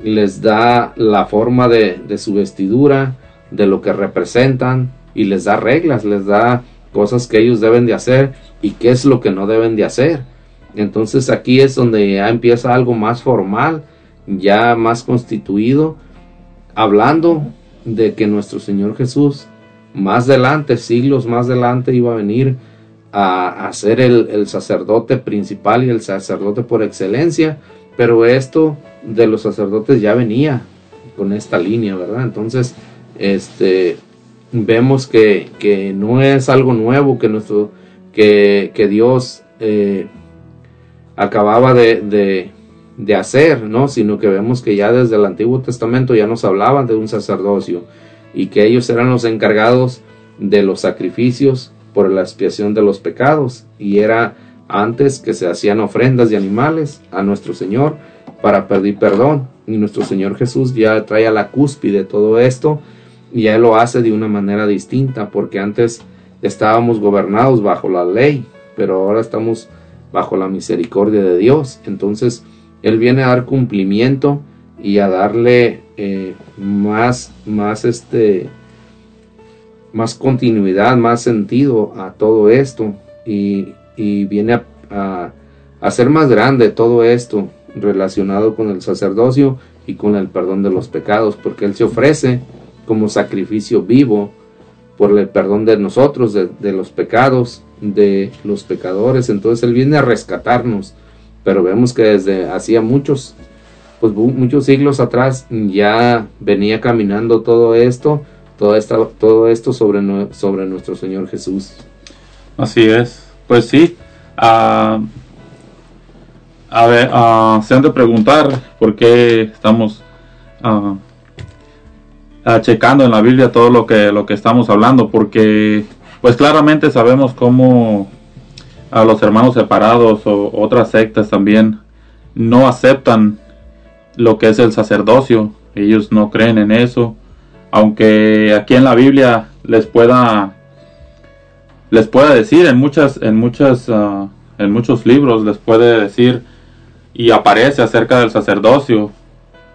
Speaker 3: les da la forma de, de su vestidura, de lo que representan y les da reglas, les da cosas que ellos deben de hacer y qué es lo que no deben de hacer. Entonces aquí es donde ya empieza algo más formal, ya más constituido, hablando de que nuestro Señor Jesús más adelante, siglos más adelante, iba a venir a, ser el, sacerdote principal y el sacerdote por excelencia, pero esto de los sacerdotes ya venía con esta línea, ¿verdad? Entonces, este, vemos que, que no es algo nuevo que, nuestro, que, que Dios eh, acababa de hacer, ¿no? Sino que vemos que ya desde el Antiguo Testamento ya nos hablaban de un sacerdocio y que ellos eran los encargados de los sacrificios por la expiación de los pecados. Y era antes que se hacían ofrendas de animales a nuestro Señor para pedir perdón. Y nuestro Señor Jesús ya trae a la cúspide todo esto y ya lo hace de una manera distinta porque antes estábamos gobernados bajo la ley pero ahora estamos bajo la misericordia de Dios. Entonces él viene a dar cumplimiento y a darle eh, más, más, este, más continuidad, más sentido a todo esto y, viene a, a, hacer más grande todo esto relacionado con el sacerdocio y con el perdón de los pecados, porque Él se ofrece como sacrificio vivo por el perdón de nosotros, de los pecados, de los pecadores. Entonces Él viene a rescatarnos pero vemos que desde hacía muchos, pues muchos siglos atrás ya venía caminando todo esto, todo, esta, todo esto sobre, sobre nuestro Señor Jesús.
Speaker 1: Así es, pues sí. Uh, a ver, uh, se han de preguntar por qué estamos uh, checando en la Biblia todo lo que, lo que estamos hablando, porque pues claramente sabemos cómo a los hermanos separados o otras sectas también no aceptan lo que es el sacerdocio. Ellos no creen en eso. Aunque aquí en la Biblia les pueda les pueda decir en muchas en muchas ah, en muchos libros les puede decir y aparece acerca del sacerdocio.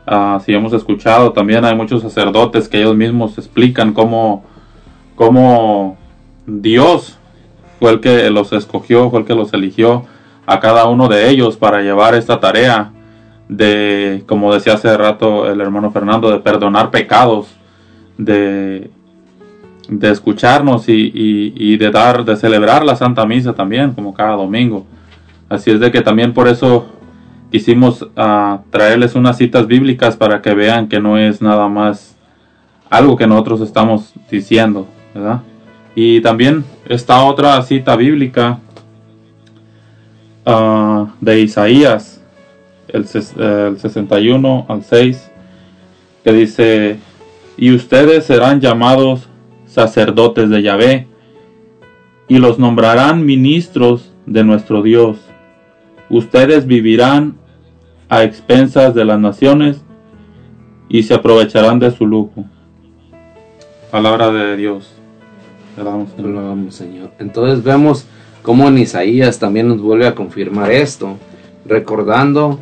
Speaker 1: Uh, si hemos escuchado también hay muchos sacerdotes que ellos mismos explican cómo cómo Dios fue el que los escogió, fue el que los eligió a cada uno de ellos para llevar esta tarea de, como decía hace rato el hermano Fernando, de perdonar pecados, de, de escucharnos y, y- y de dar, de celebrar la Santa Misa también, como cada domingo. Así es de que también por eso quisimos ah, traerles unas citas bíblicas para que vean que no es nada más algo que nosotros estamos diciendo, ¿verdad? Y también esta otra cita bíblica ah, de Isaías, el, el 61 al 6, que dice, y ustedes serán llamados sacerdotes de Yahvé, y los nombrarán ministros de nuestro Dios. Ustedes vivirán a expensas de las naciones y se aprovecharán de su lujo. Palabra de Dios.
Speaker 3: Alabamos, Señor. Entonces vemos cómo en Isaías también nos vuelve a confirmar esto, recordando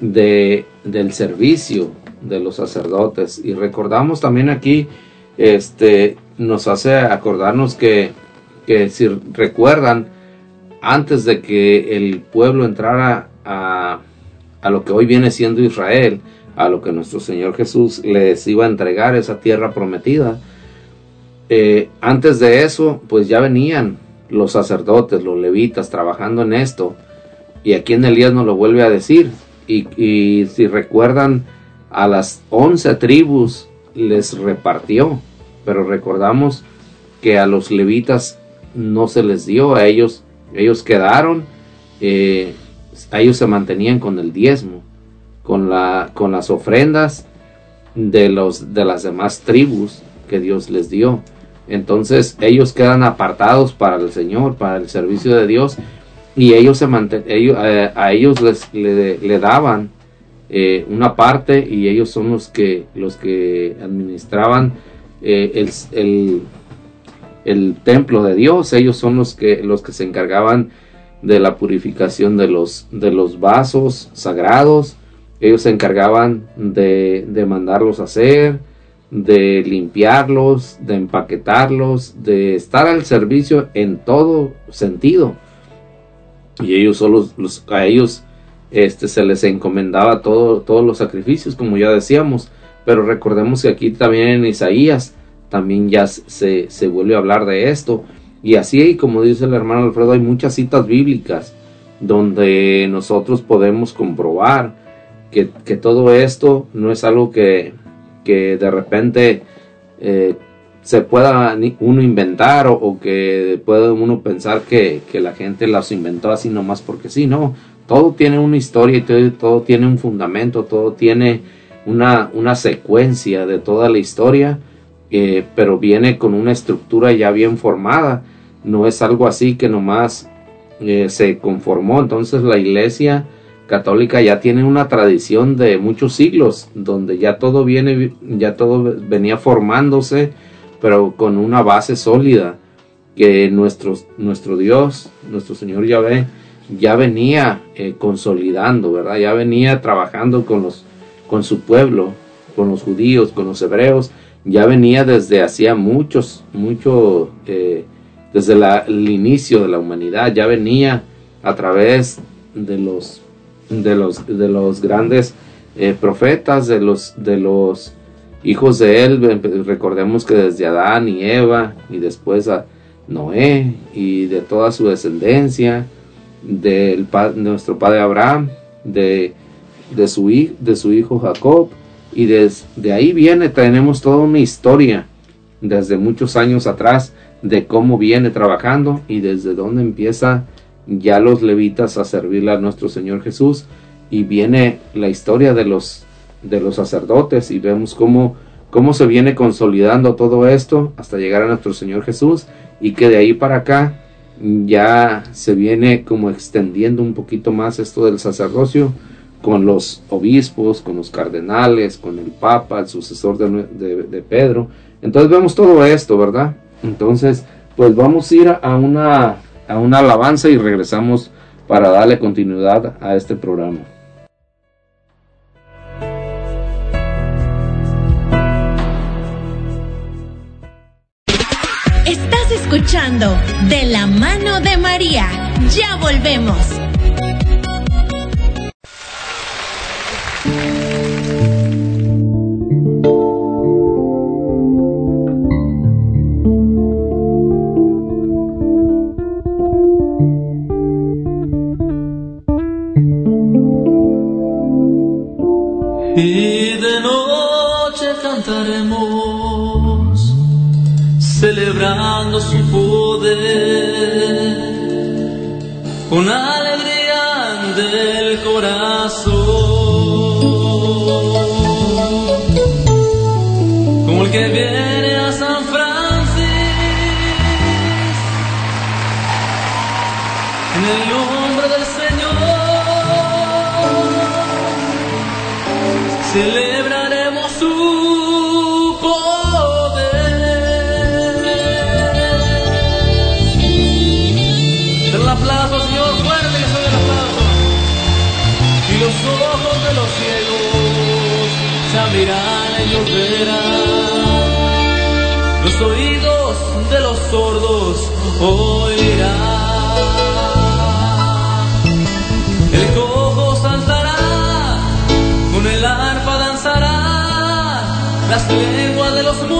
Speaker 3: de, del servicio de los sacerdotes. Y recordamos también aquí, este, nos hace acordarnos que, que si recuerdan, antes de que el pueblo entrara a, a lo que hoy viene siendo Israel, a lo que nuestro Señor Jesús les iba a entregar esa tierra prometida, eh, antes de eso, pues ya venían los sacerdotes, los levitas trabajando en esto. Y aquí en Elías nos lo vuelve a decir. Y, si recuerdan, a las once tribus les repartió. Pero recordamos que a los levitas no se les dio, a ellos, ellos quedaron, eh, ellos se mantenían con el diezmo, con, con las ofrendas de, los, de las demás tribus que Dios les dio. Entonces ellos quedan apartados para el Señor, para el servicio de Dios, y ellos se manten- ellos, eh, a ellos les, le, daban eh, una parte y ellos son los que los que administraban eh, el, el, el templo de Dios. Ellos son los que los que se encargaban de la purificación de los de los vasos sagrados. Ellos se encargaban de, de mandarlos a hacer, de limpiarlos, de empaquetarlos, de estar al servicio en todo sentido. Y ellos solo los- a ellos este se les encomendaba todo, todos los sacrificios, como ya decíamos. Pero recordemos que aquí también en Isaías también ya se, se vuelve a hablar de esto. Y así, como dice el hermano Alfredo, hay muchas citas bíblicas donde nosotros podemos comprobar que, que todo esto no es algo que, que de repente eh, se pueda uno inventar o, que pueda uno pensar que, la gente las inventó así nomás porque sí, no. Todo tiene una historia y todo, todo tiene un fundamento, todo tiene una, una secuencia de toda la historia, eh, pero viene con una estructura ya bien formada. No es algo así que nomás eh, se conformó. Entonces la iglesia católica ya tiene una tradición de muchos siglos, donde ya todo viene, ya todo venía formándose, pero con una base sólida que nuestro, nuestro Dios, nuestro Señor Yahvé, ya venía eh, consolidando, ¿verdad? Ya venía trabajando con los, con su pueblo, con los judíos, con los hebreos, ya venía desde hacía muchos, mucho, eh, desde el inicio de la humanidad, ya venía a través de los, de los, de los grandes eh, profetas, de los, de los hijos de él, recordemos que desde Adán y Eva y después a Noé y de toda su descendencia, de nuestro padre Abraham, de, de, su, de su hijo Jacob, y desde ahí viene, tenemos toda una historia desde muchos años atrás de cómo viene trabajando y desde dónde empieza ya los levitas a servirle a nuestro Señor Jesús y viene la historia de los de los sacerdotes y vemos cómo cómo se viene consolidando todo esto hasta llegar a nuestro Señor Jesús y que de ahí para acá ya se viene como extendiendo un poquito más esto del sacerdocio con los obispos, con los cardenales, con el papa, el sucesor de, de- de Pedro. Entonces vemos todo esto, ¿verdad? Entonces, pues vamos a ir a una, a una alabanza y regresamos para darle continuidad a este programa.
Speaker 4: Estás escuchando De la mano de María. Ya volvemos.
Speaker 12: su poder. Con alegría del corazón, como el que viene a San Francisco. En el nombre del Señor. Se caerán y. Los oídos de los sordos oirán. El cojo saltará, con el arpa danzará, las lenguas de los muertos.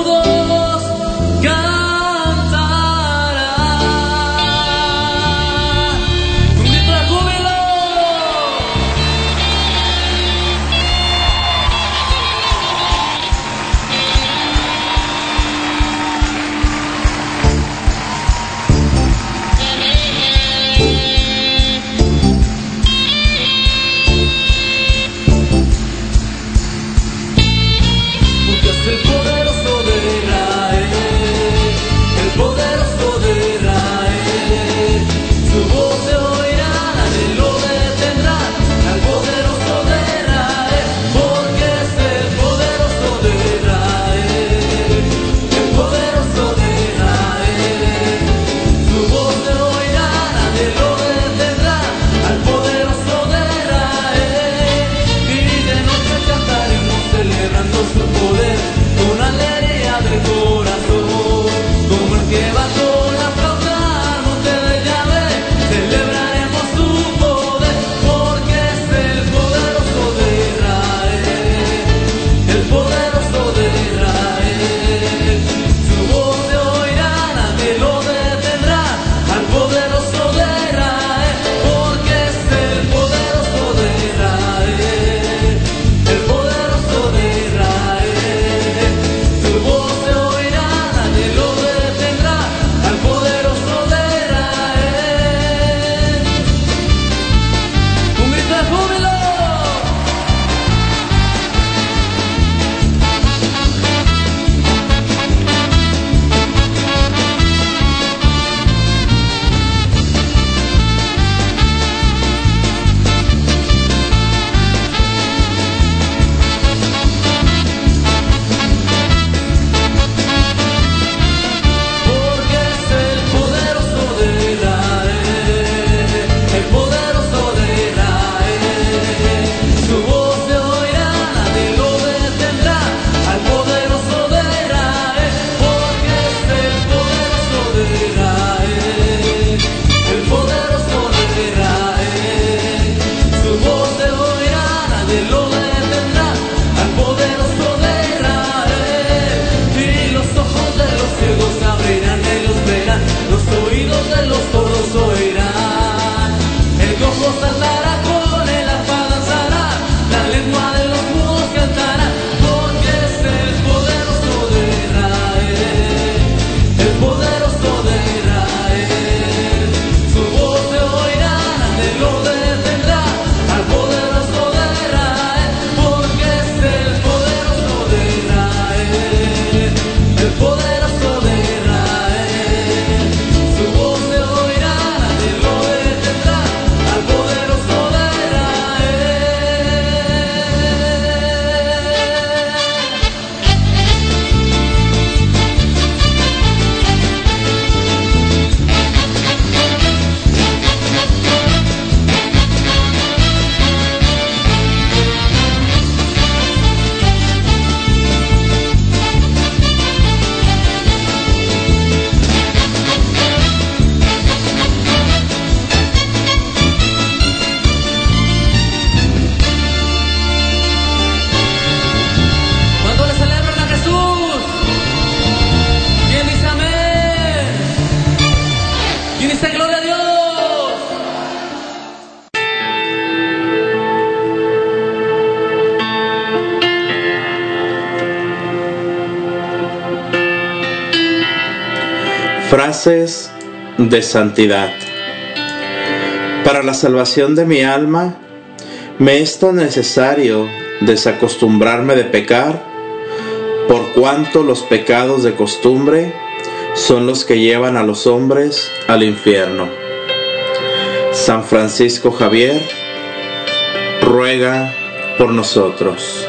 Speaker 12: De
Speaker 13: santidad. Para la salvación de mi alma, me es tan necesario desacostumbrarme de pecar, por cuanto los pecados de costumbre son los que llevan a los hombres al infierno. San Francisco Javier, ruega por nosotros.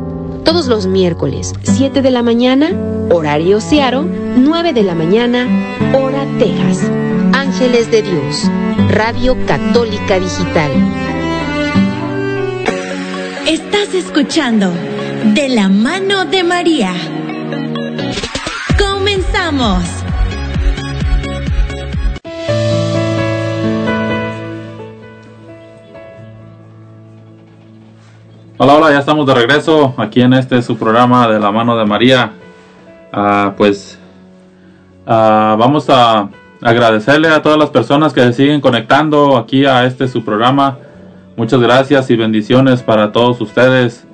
Speaker 14: todos los miércoles, 7 de la mañana, horario Searo, 9 de la mañana, hora Texas. Ángeles de Dios, Radio Católica Digital.
Speaker 4: Estás escuchando De la mano de María. Comenzamos.
Speaker 1: Ya estamos de regreso aquí en este su programa de la mano de María. Ah, pues ah, vamos a agradecerle a todas las personas que se siguen conectando aquí a este su programa. Muchas gracias y bendiciones para todos ustedes.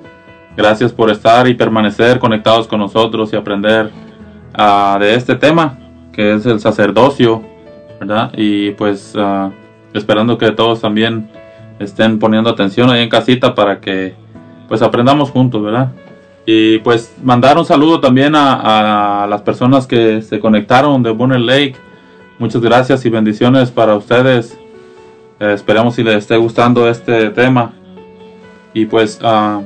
Speaker 1: Gracias por estar y permanecer conectados con nosotros y aprender ah, de este tema que es el sacerdocio, ¿verdad? Y pues esperando que todos también estén poniendo atención ahí en casita para que pues aprendamos juntos, ¿verdad? Y pues mandar un saludo también a, las personas que se conectaron de Bonner Lake. Muchas gracias y bendiciones para ustedes. Eh, esperamos si les esté gustando este tema. Y pues ah,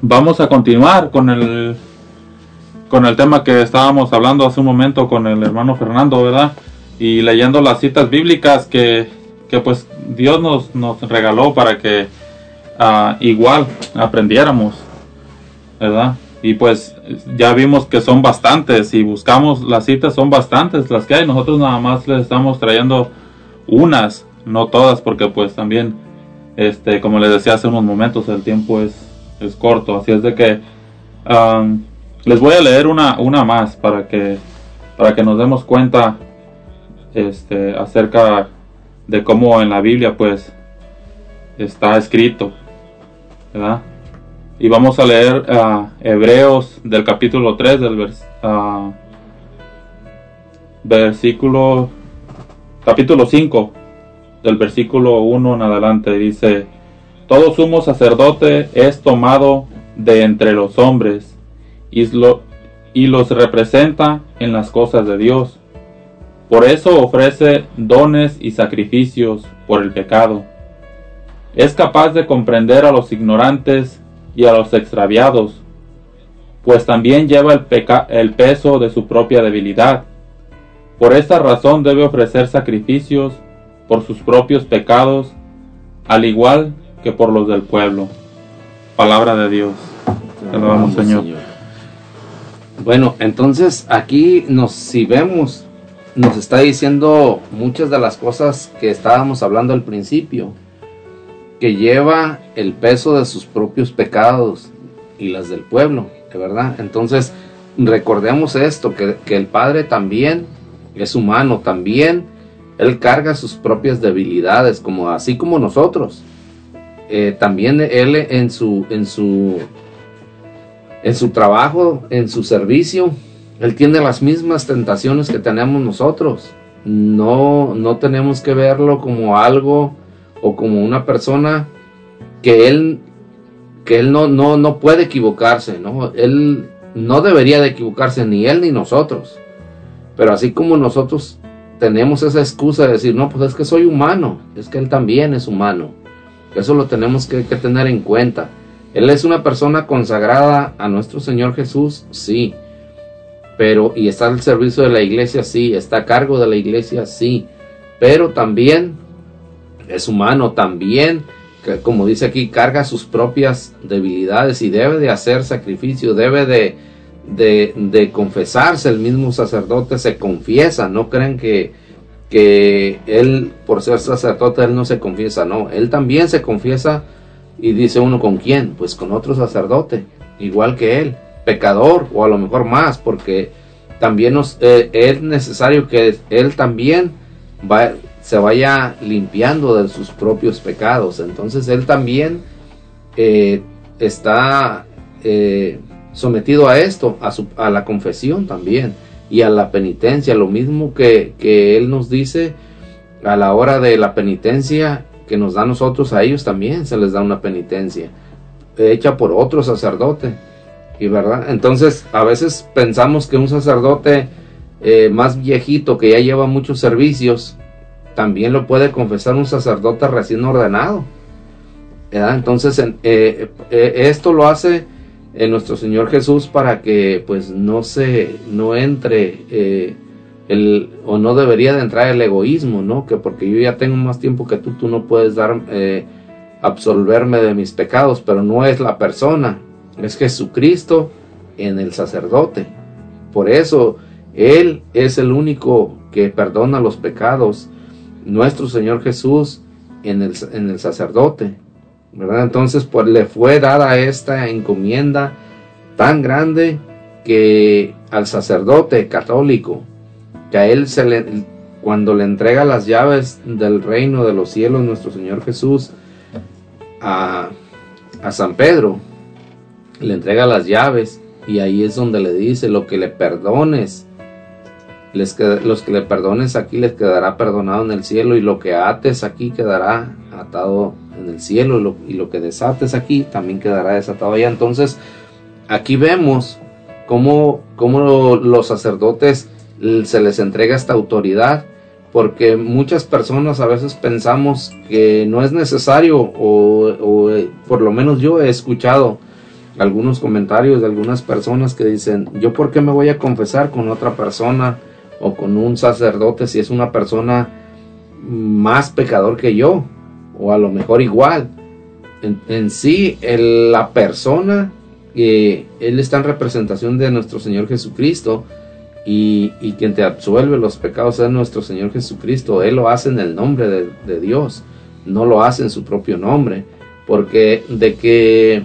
Speaker 1: vamos a continuar con el con el tema que estábamos hablando hace un momento con el hermano Fernando, ¿verdad? Y leyendo las citas bíblicas que, que pues Dios nos, nos regaló para que ah, igual aprendiéramos, ¿verdad? Y pues ya vimos que son bastantes y buscamos las citas, son bastantes las que hay. Nosotros nada más les estamos trayendo unas, no todas, porque pues también, este, como les decía hace unos momentos, el tiempo es, es corto. Así es de que les voy a leer una, una más para que, para que nos demos cuenta este, acerca de cómo en la Biblia pues está escrito. Y vamos a leer ah, Hebreos del capítulo 3 del vers- ah, versículo capítulo 5 del versículo 1 en adelante. Dice todo sumo sacerdote es tomado de entre los hombres y los representa en las cosas de Dios. Por eso ofrece dones y sacrificios por el pecado es capaz de comprender a los ignorantes y a los extraviados, pues también lleva el, el peso de su propia debilidad. Por esta razón debe ofrecer sacrificios por sus propios pecados, al igual que por los del pueblo. Palabra de Dios. Te alabamos, Señor.
Speaker 3: Bueno, entonces aquí nos, si vemos, nos está diciendo muchas de las cosas que estábamos hablando al principio, que lleva el peso de sus propios pecados y las del pueblo, de verdad. Entonces, recordemos esto, que, que el Padre también es humano, también Él carga sus propias debilidades, como así como nosotros. Eh, también Él en su, en su en su trabajo, en su servicio, él tiene las mismas tentaciones que tenemos nosotros. No, no tenemos que verlo como algo o como una persona que él, que él no, no, no puede equivocarse, ¿no? Él no debería de equivocarse ni él ni nosotros. Pero así como nosotros tenemos esa excusa de decir, no, pues es que soy humano, es que él también es humano. Eso lo tenemos que, que tener en cuenta. Él es una persona consagrada a nuestro Señor Jesús, sí. Pero, y está al servicio de la iglesia, sí. Está a cargo de la iglesia, sí. Pero también es humano, también que, como dice aquí, carga sus propias debilidades y debe de hacer sacrificio, debe de, de, de confesarse. El mismo sacerdote se confiesa, no creen que, que él, por ser sacerdote, él no se confiesa, no, él también se confiesa y dice uno con quién, pues con otro sacerdote, igual que él, pecador o a lo mejor más, porque también nos, eh, es necesario que él también va, se vaya limpiando de sus propios pecados. Entonces él también eh, está eh, sometido a esto, a, su, a la confesión también y a la penitencia, lo mismo que, que él nos dice a la hora de la penitencia que nos da a nosotros, a ellos también se les da una penitencia hecha por otro sacerdote. Y verdad, entonces a veces pensamos que un sacerdote eh, más viejito que ya lleva muchos servicios, también lo puede confesar un sacerdote recién ordenado. Entonces en- eh, eh, esto lo hace eh, nuestro Señor Jesús para que pues no se no entre eh, el o no debería de entrar el egoísmo, ¿no? Que porque yo ya tengo más tiempo que tú, tú no puedes dar eh, absolverme de mis pecados, pero no es la persona, es Jesucristo en el sacerdote. Por eso Él es el único que perdona los pecados, nuestro Señor Jesús en el, en el sacerdote. ¿verdad? Entonces, pues le fue dada esta encomienda tan grande que al sacerdote católico, que a él se le, cuando le entrega las llaves del reino de los cielos, nuestro Señor Jesús, a, a San Pedro, le entrega las llaves y ahí es donde le dice lo que le perdones. Los que le perdones aquí les quedará perdonado en el cielo y lo que ates aquí quedará atado en el cielo y lo, que desates aquí también quedará desatado allá. Entonces aquí vemos cómo, cómo los sacerdotes se les entrega esta autoridad porque muchas personas a veces pensamos que no es necesario o, o, por lo menos yo he escuchado algunos comentarios de algunas personas que dicen yo por qué me voy a confesar con otra persona o con un sacerdote si es una persona más pecador que yo o a lo mejor igual en, sí la persona que él está en representación de nuestro Señor Jesucristo y, quien te absuelve los pecados es nuestro Señor Jesucristo. Él lo hace en el nombre de Dios, no lo hace en su propio nombre. Porque de que,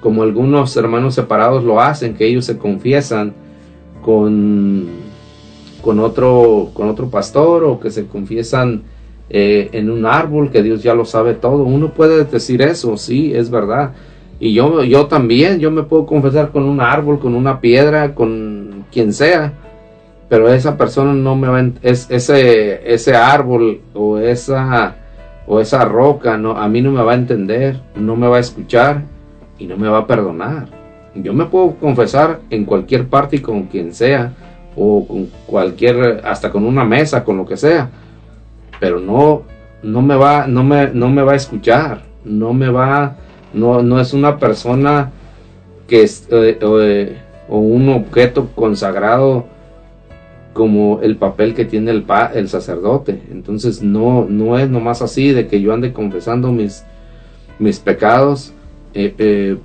Speaker 3: como algunos hermanos separados lo hacen, que ellos se confiesan con, con, otro, con otro pastor o que se confiesan eh, en un árbol, que Dios ya lo sabe todo. Uno puede decir eso, sí, es verdad. Y yo, yo también, yo me puedo confesar con un árbol, con una piedra, con quien sea, pero esa persona no me va es, ese, ese árbol o esa, o esa roca, no, a mí no me va a entender, no me va a escuchar y no me va a perdonar. Yo me puedo confesar en cualquier parte y con quien sea, o con cualquier, hasta con una mesa, con lo que sea, pero no, no me va, no me, no me va a escuchar, no me va, no, no es una persona que es, eh, eh, o un objeto consagrado como el papel que tiene el, el sacerdote. Entonces no, no es nomás así de que yo ande confesando mis, mis pecados eh,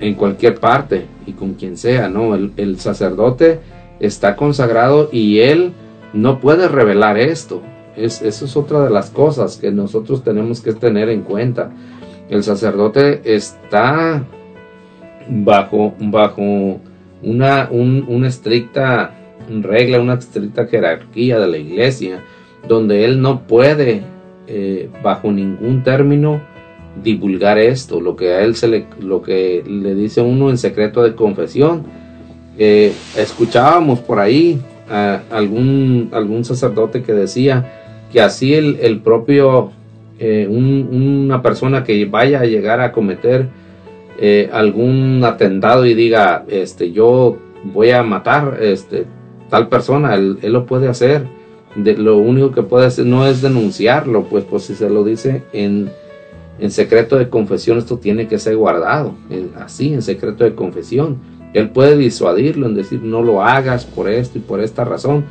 Speaker 3: en cualquier parte y con quien sea, ¿no? El, el sacerdote está consagrado y él no puede revelar esto. Es, eso es otra de las cosas que nosotros tenemos que tener en cuenta. El sacerdote está bajo, bajo una, un- una estricta regla, una estricta jerarquía de la iglesia, donde él no puede, eh, bajo ningún término, divulgar esto, lo que a él se le, lo que le dice uno en secreto de confesión. Eh, escuchábamos por ahí a algún, algún sacerdote que decía que así el, el propio, eh, un- una persona que vaya a llegar a cometer eh, algún atentado y diga, este, yo voy a matar este, tal persona, él, lo puede hacer. De, lo único que puede hacer no es denunciarlo, pues, pues si se lo dice en, en secreto de confesión, esto tiene que ser guardado, así, en secreto de confesión. Él puede disuadirlo en decir, no lo hagas por esto y por esta razón,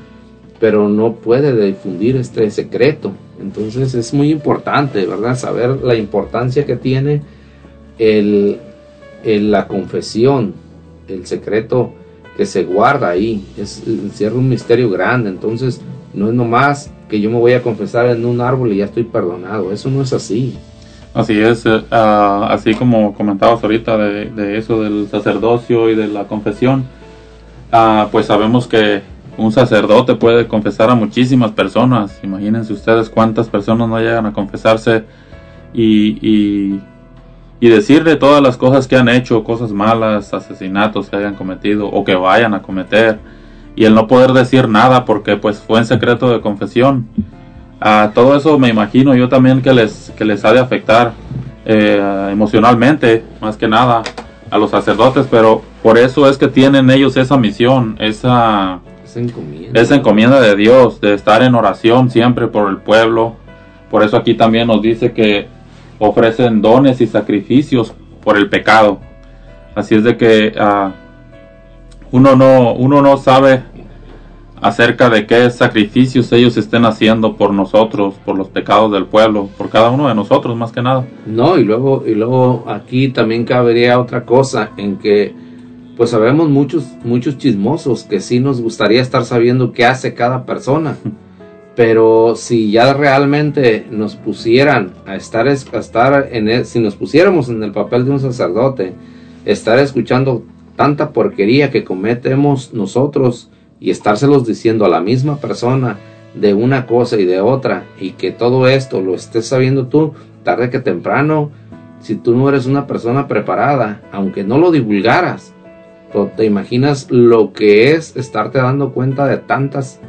Speaker 3: pero no puede difundir este secreto. Entonces es muy importante, ¿verdad? Saber la importancia que tiene el, la confesión, el secreto que se guarda ahí. Es, un misterio grande. Entonces no es nomás que yo me voy a confesar en un árbol y ya estoy perdonado. Eso no es así.
Speaker 1: Así es, ah, así como comentabas ahorita de, de eso del sacerdocio y de la confesión, ah, pues sabemos que un sacerdote puede confesar a muchísimas personas. Imagínense ustedes cuántas personas no llegan a confesarse y, y, y decirle todas las cosas que han hecho, cosas malas, asesinatos que hayan cometido o que vayan a cometer. Y el no poder decir nada porque pues fue en secreto de confesión. Ah, todo eso me imagino yo también que les, que les ha de afectar eh, emocionalmente, más que nada, a los sacerdotes, pero por eso es que tienen ellos esa misión, esa,
Speaker 3: Esa encomienda.
Speaker 1: esa encomienda de Dios, de estar en oración siempre por el pueblo. Por eso aquí también nos dice que ofrecen dones y sacrificios por el pecado. Así es de que ah, uno, no, uno no sabe acerca de qué sacrificios ellos estén haciendo por nosotros, por los pecados del pueblo, por cada uno de nosotros más que nada.
Speaker 3: No, y luego, y luego aquí también cabería otra cosa en que pues sabemos muchos, muchos chismosos que sí nos gustaría estar sabiendo qué hace cada persona. Pero si ya realmente nos pusieran a estar, es- a estar en el- si nos pusiéramos en el papel de un sacerdote, estar escuchando tanta porquería que cometemos nosotros y estárselos diciendo a la misma persona de una cosa y de otra y que todo esto lo estés sabiendo tú tarde que temprano si tú no eres una persona preparada aunque no lo divulgaras te imaginas lo que es estarte dando cuenta de tantas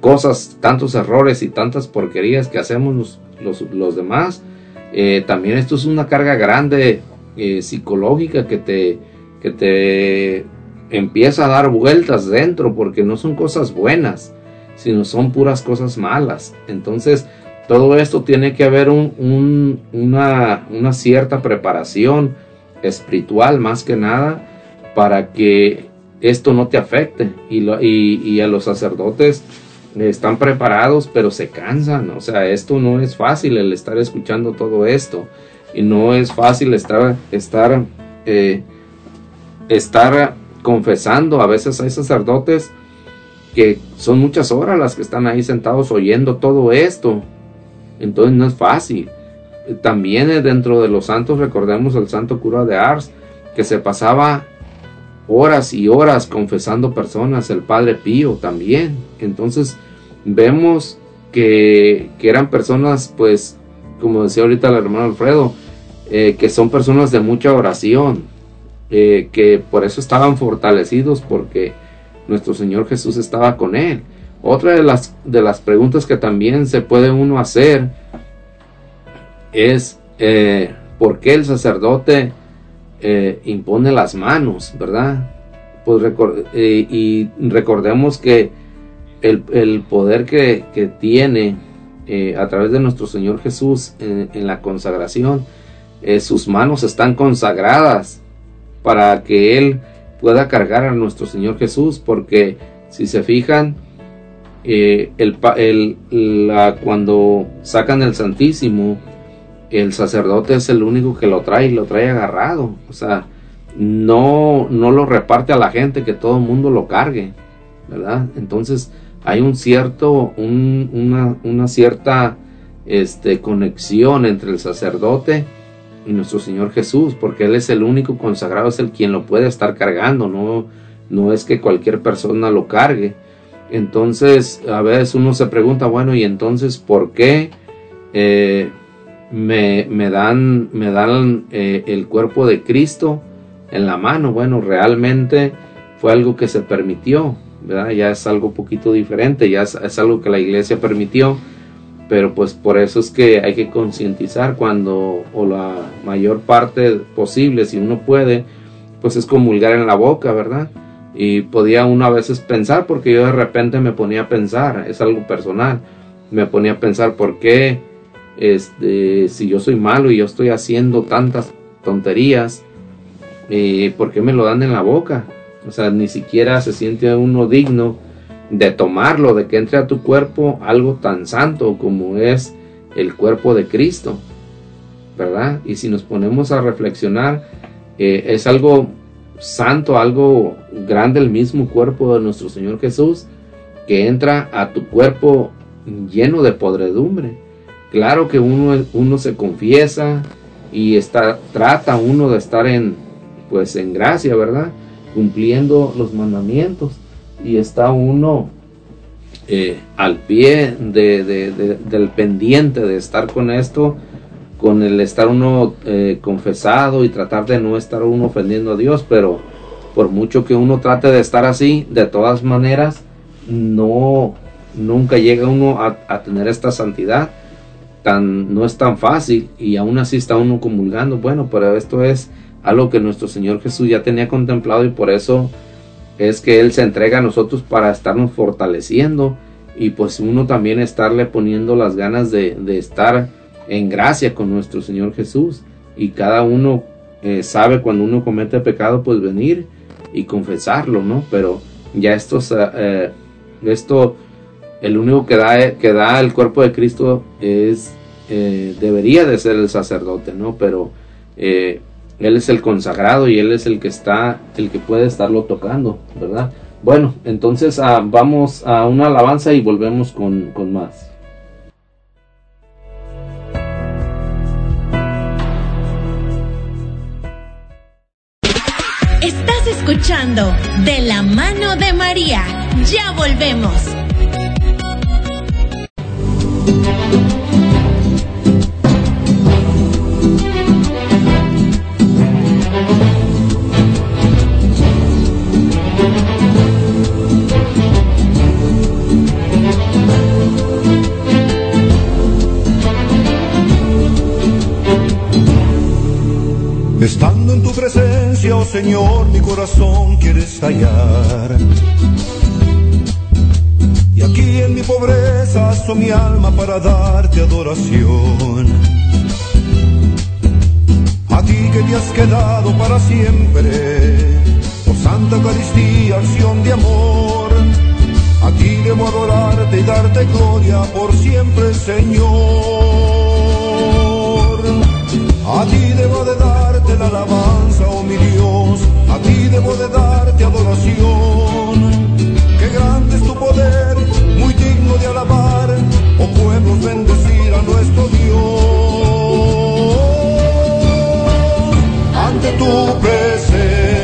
Speaker 3: cosas tantos errores y tantas porquerías que hacemos los, los, los demás Eh, también esto es una carga grande eh, psicológica que te que te empieza a dar vueltas dentro porque no son cosas buenas, sino son puras cosas malas. Entonces, todo esto tiene que haber un- un- una, una cierta preparación espiritual más que nada para que esto no te afecte. Y, lo- y- y a los sacerdotes están preparados, pero se cansan. O sea, esto no es fácil el estar escuchando todo esto. Y no es fácil estar, estar eh, estar confesando. A veces hay sacerdotes que son muchas horas las que están ahí sentados oyendo todo esto. Entonces no es fácil. También eh, dentro de los santos recordemos al santo cura de Ars que se pasaba horas y horas confesando personas, el padre Pío también. Entonces vemos que, eran personas, pues, como decía ahorita el hermano Alfredo, eh, que son personas de mucha oración, eh, que por eso estaban fortalecidos porque nuestro Señor Jesús estaba con él. Otra de las, de las preguntas que también se puede uno hacer es eh, por qué el sacerdote eh, impone las manos, ¿verdad? Pues eh, y recordemos que el, el poder que, que tiene a través de nuestro Señor Jesús en, la consagración, sus manos están consagradas para que Él pueda cargar a nuestro Señor Jesús, porque si se fijan, eh, el, el- la- cuando sacan el Santísimo, el sacerdote es el único que lo trae lo trae agarrado. O sea, no, no lo reparte a la gente que todo el mundo lo cargue, ¿verdad? Entonces hay un cierto, un- una, una cierta este, conexión entre el sacerdote y nuestro Señor Jesús, porque Él es el único consagrado, es el quien lo puede estar cargando, no, no es que cualquier persona lo cargue. Entonces, a veces uno se pregunta, bueno, ¿y entonces por qué eh, me, me dan, me dan eh, el cuerpo de Cristo en la mano? Bueno, realmente fue algo que se permitió, ¿verdad? Ya es algo poquito diferente, ya es, es algo que la iglesia permitió, pero pues por eso es que hay que concientizar cuando, o la mayor parte posible, si uno puede, pues es comulgar en la boca, ¿verdad? Y podía uno a veces pensar, porque yo de repente me ponía a pensar, es algo personal, me ponía a pensar por qué, este, si yo soy malo y yo estoy haciendo tantas tonterías, eh, ¿por qué me lo dan en la boca? O sea, ni siquiera se siente uno digno de tomarlo, de que entre a tu cuerpo algo tan santo como es el cuerpo de Cristo, ¿verdad? Y si nos ponemos a reflexionar, eh, es algo santo, algo grande el mismo cuerpo de nuestro Señor Jesús, que entra a tu cuerpo lleno de podredumbre. Claro que uno, uno se confiesa y está, trata uno de estar en, pues en gracia, ¿verdad? Cumpliendo los mandamientos. Y está uno eh, al pie de, de- de- del pendiente de estar con esto, con el estar uno eh, confesado y tratar de no estar uno ofendiendo a Dios, pero por mucho que uno trate de estar así, de todas maneras, no, nunca llega uno a, a tener esta santidad, tan, no es tan fácil y aún así está uno comulgando, bueno, pero esto es algo que nuestro Señor Jesús ya tenía contemplado y por eso es que Él se entrega a nosotros para estarnos fortaleciendo y pues uno también estarle poniendo las ganas de, de estar en gracia con nuestro Señor Jesús y cada uno eh, sabe cuando uno comete pecado pues venir y confesarlo, ¿no? Pero ya esto, eh, esto el único que da, que da el cuerpo de Cristo es, eh, debería de ser el sacerdote, ¿no? Pero Él es el consagrado y Él es el que está, el que puede estarlo tocando, ¿verdad? Bueno, entonces ah, vamos a una alabanza y volvemos con, con más.
Speaker 4: Estás escuchando De la mano de María. Ya volvemos.
Speaker 10: Estando en tu presencia, oh Señor, mi corazón quiere estallar. Y aquí en mi pobreza aso mi alma para darte adoración. A ti que te has quedado para siempre, oh Santa Eucaristía, acción de amor. A ti debo adorarte y darte gloria por siempre, Señor. A ti debo de darte la alabanza, oh mi Dios, a ti debo de darte adoración. Qué grande es tu poder, muy digno de alabar, oh pueblos bendecir a nuestro Dios. Ante tu presencia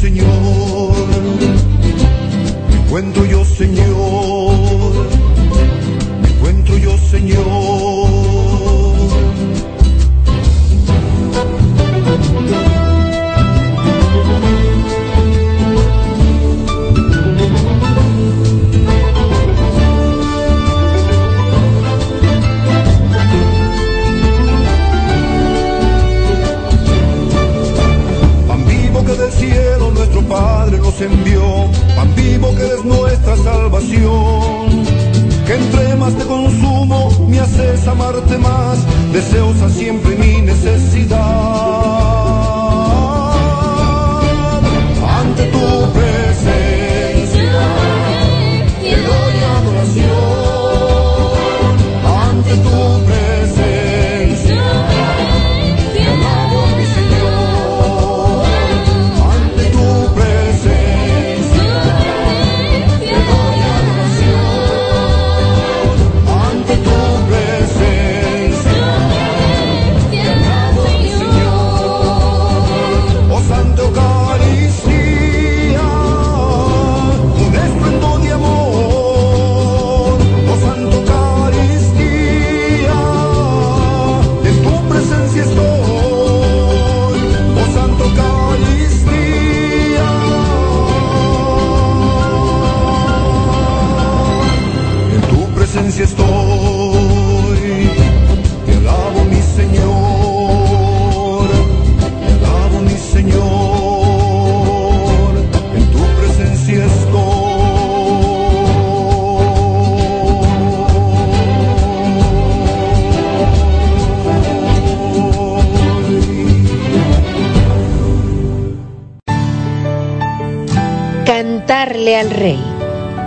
Speaker 10: Señor. Me encuentro yo, Señor. Que entre más te consumo, me haces amarte más, deseosa siempre mi necesidad.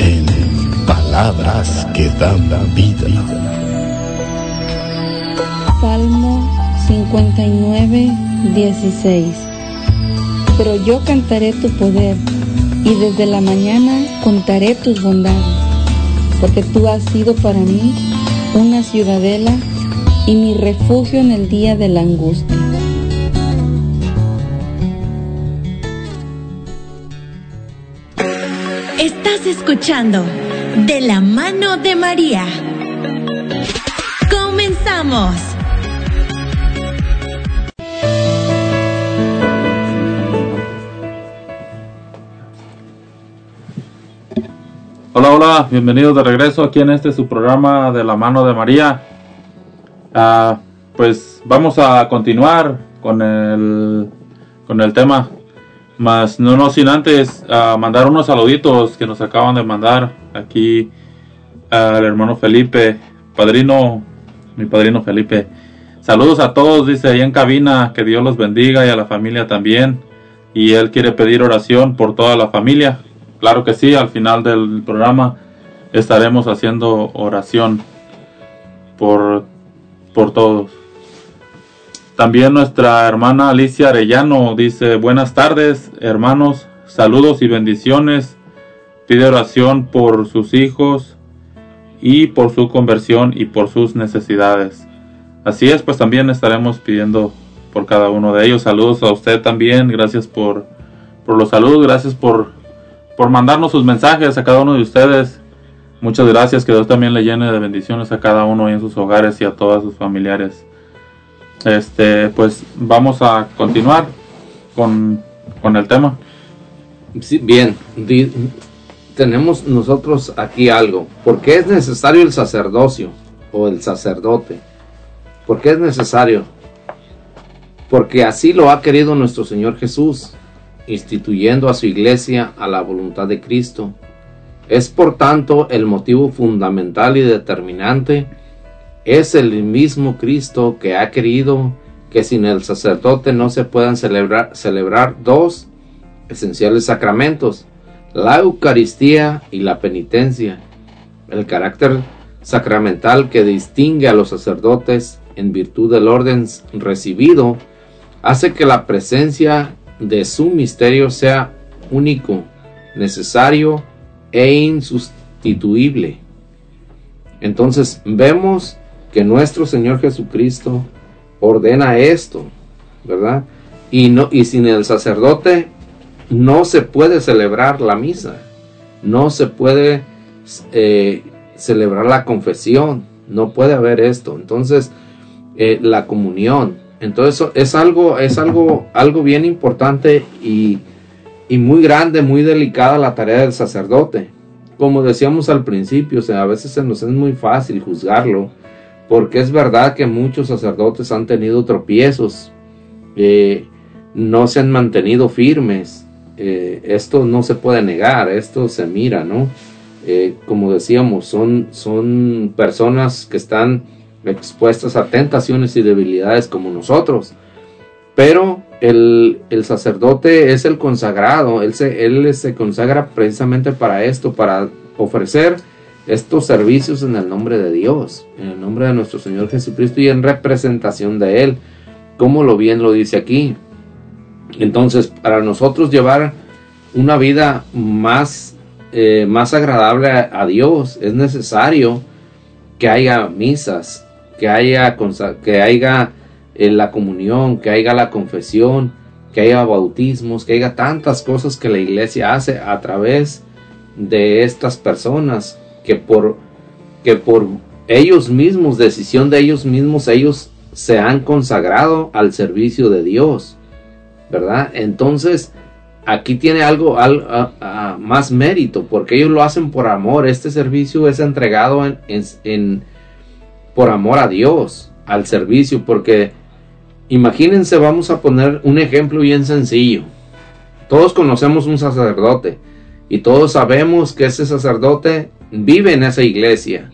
Speaker 11: en palabras que dan vida.
Speaker 5: Salmo 59, 16. Pero yo cantaré tu poder y desde la mañana contaré tus bondades, porque tú has sido para mí una ciudadela y mi refugio en el día de la angustia.
Speaker 4: De la mano de María. Comenzamos.
Speaker 1: Hola, hola, bienvenidos de regreso aquí en este su programa de la mano de María. Ah, pues vamos a continuar con el, con el tema, más no, no sin antes ah, mandar unos saluditos que nos acaban de mandar aquí al hermano Felipe, padrino, mi padrino Felipe. Saludos a todos, dice ahí en cabina, que Dios los bendiga y a la familia también. Y él quiere pedir oración por toda la familia. Claro que sí, al final del programa estaremos haciendo oración por, por todos. También nuestra hermana Alicia Arellano dice, buenas tardes hermanos, saludos y bendiciones. Pide oración por sus hijos y por su conversión y por sus necesidades. Así es, pues también estaremos pidiendo por cada uno de ellos. Saludos a usted también, gracias por, por los saludos, gracias por, por mandarnos sus mensajes a cada uno de ustedes. Muchas gracias, que Dios también le llene de bendiciones a cada uno en sus hogares y a todos sus familiares. Este, pues vamos a continuar con, con el tema.
Speaker 3: Sí, bien, tenemos nosotros aquí algo. ¿Por qué es necesario el sacerdocio o el sacerdote? ¿Por qué es necesario? Porque así lo ha querido nuestro Señor Jesús, instituyendo a su iglesia a la voluntad de Cristo. Es por tanto el motivo fundamental y determinante. Es el mismo Cristo que ha querido que sin el sacerdote no se puedan celebrar, celebrar dos esenciales sacramentos, la Eucaristía y la penitencia. El carácter sacramental que distingue a los sacerdotes en virtud del orden recibido hace que la presencia de su misterio sea único, necesario e insustituible. Entonces vemos que nuestro Señor Jesucristo ordena esto, ¿verdad? Y, no, y sin el sacerdote no se puede celebrar la misa, no se puede eh, celebrar la confesión, no puede haber esto. Entonces, eh, la comunión, entonces es algo, es algo, algo bien importante y, y muy grande, muy delicada la tarea del sacerdote. Como decíamos al principio, o a veces se nos es muy fácil juzgarlo, porque es verdad que muchos sacerdotes han tenido tropiezos, eh, no se han mantenido firmes, eh, esto no se puede negar, esto se mira, ¿no? Eh, como decíamos, son, son personas que están expuestas a tentaciones y debilidades como nosotros, pero el, el sacerdote es el consagrado, él se, él se consagra precisamente para esto, para ofrecer estos servicios en el nombre de Dios, en el nombre de nuestro Señor Jesucristo y en representación de Él, como lo bien lo dice aquí. Entonces, para nosotros llevar una vida más, eh, más agradable a, Dios, es necesario que haya misas, que haya, que haya eh, la comunión, que haya la confesión, que haya bautismos, que haya tantas cosas que la iglesia hace a través de estas personas que por que por ellos mismos, decisión de ellos mismos, ellos se han consagrado al servicio de Dios, ¿verdad? Entonces, aquí tiene algo al- a- a- más mérito, porque ellos lo hacen por amor. Este servicio es entregado en, en- en- por amor a Dios, al servicio, porque imagínense, vamos a poner un ejemplo bien sencillo. Todos conocemos un sacerdote y todos sabemos que ese sacerdote vive en esa iglesia.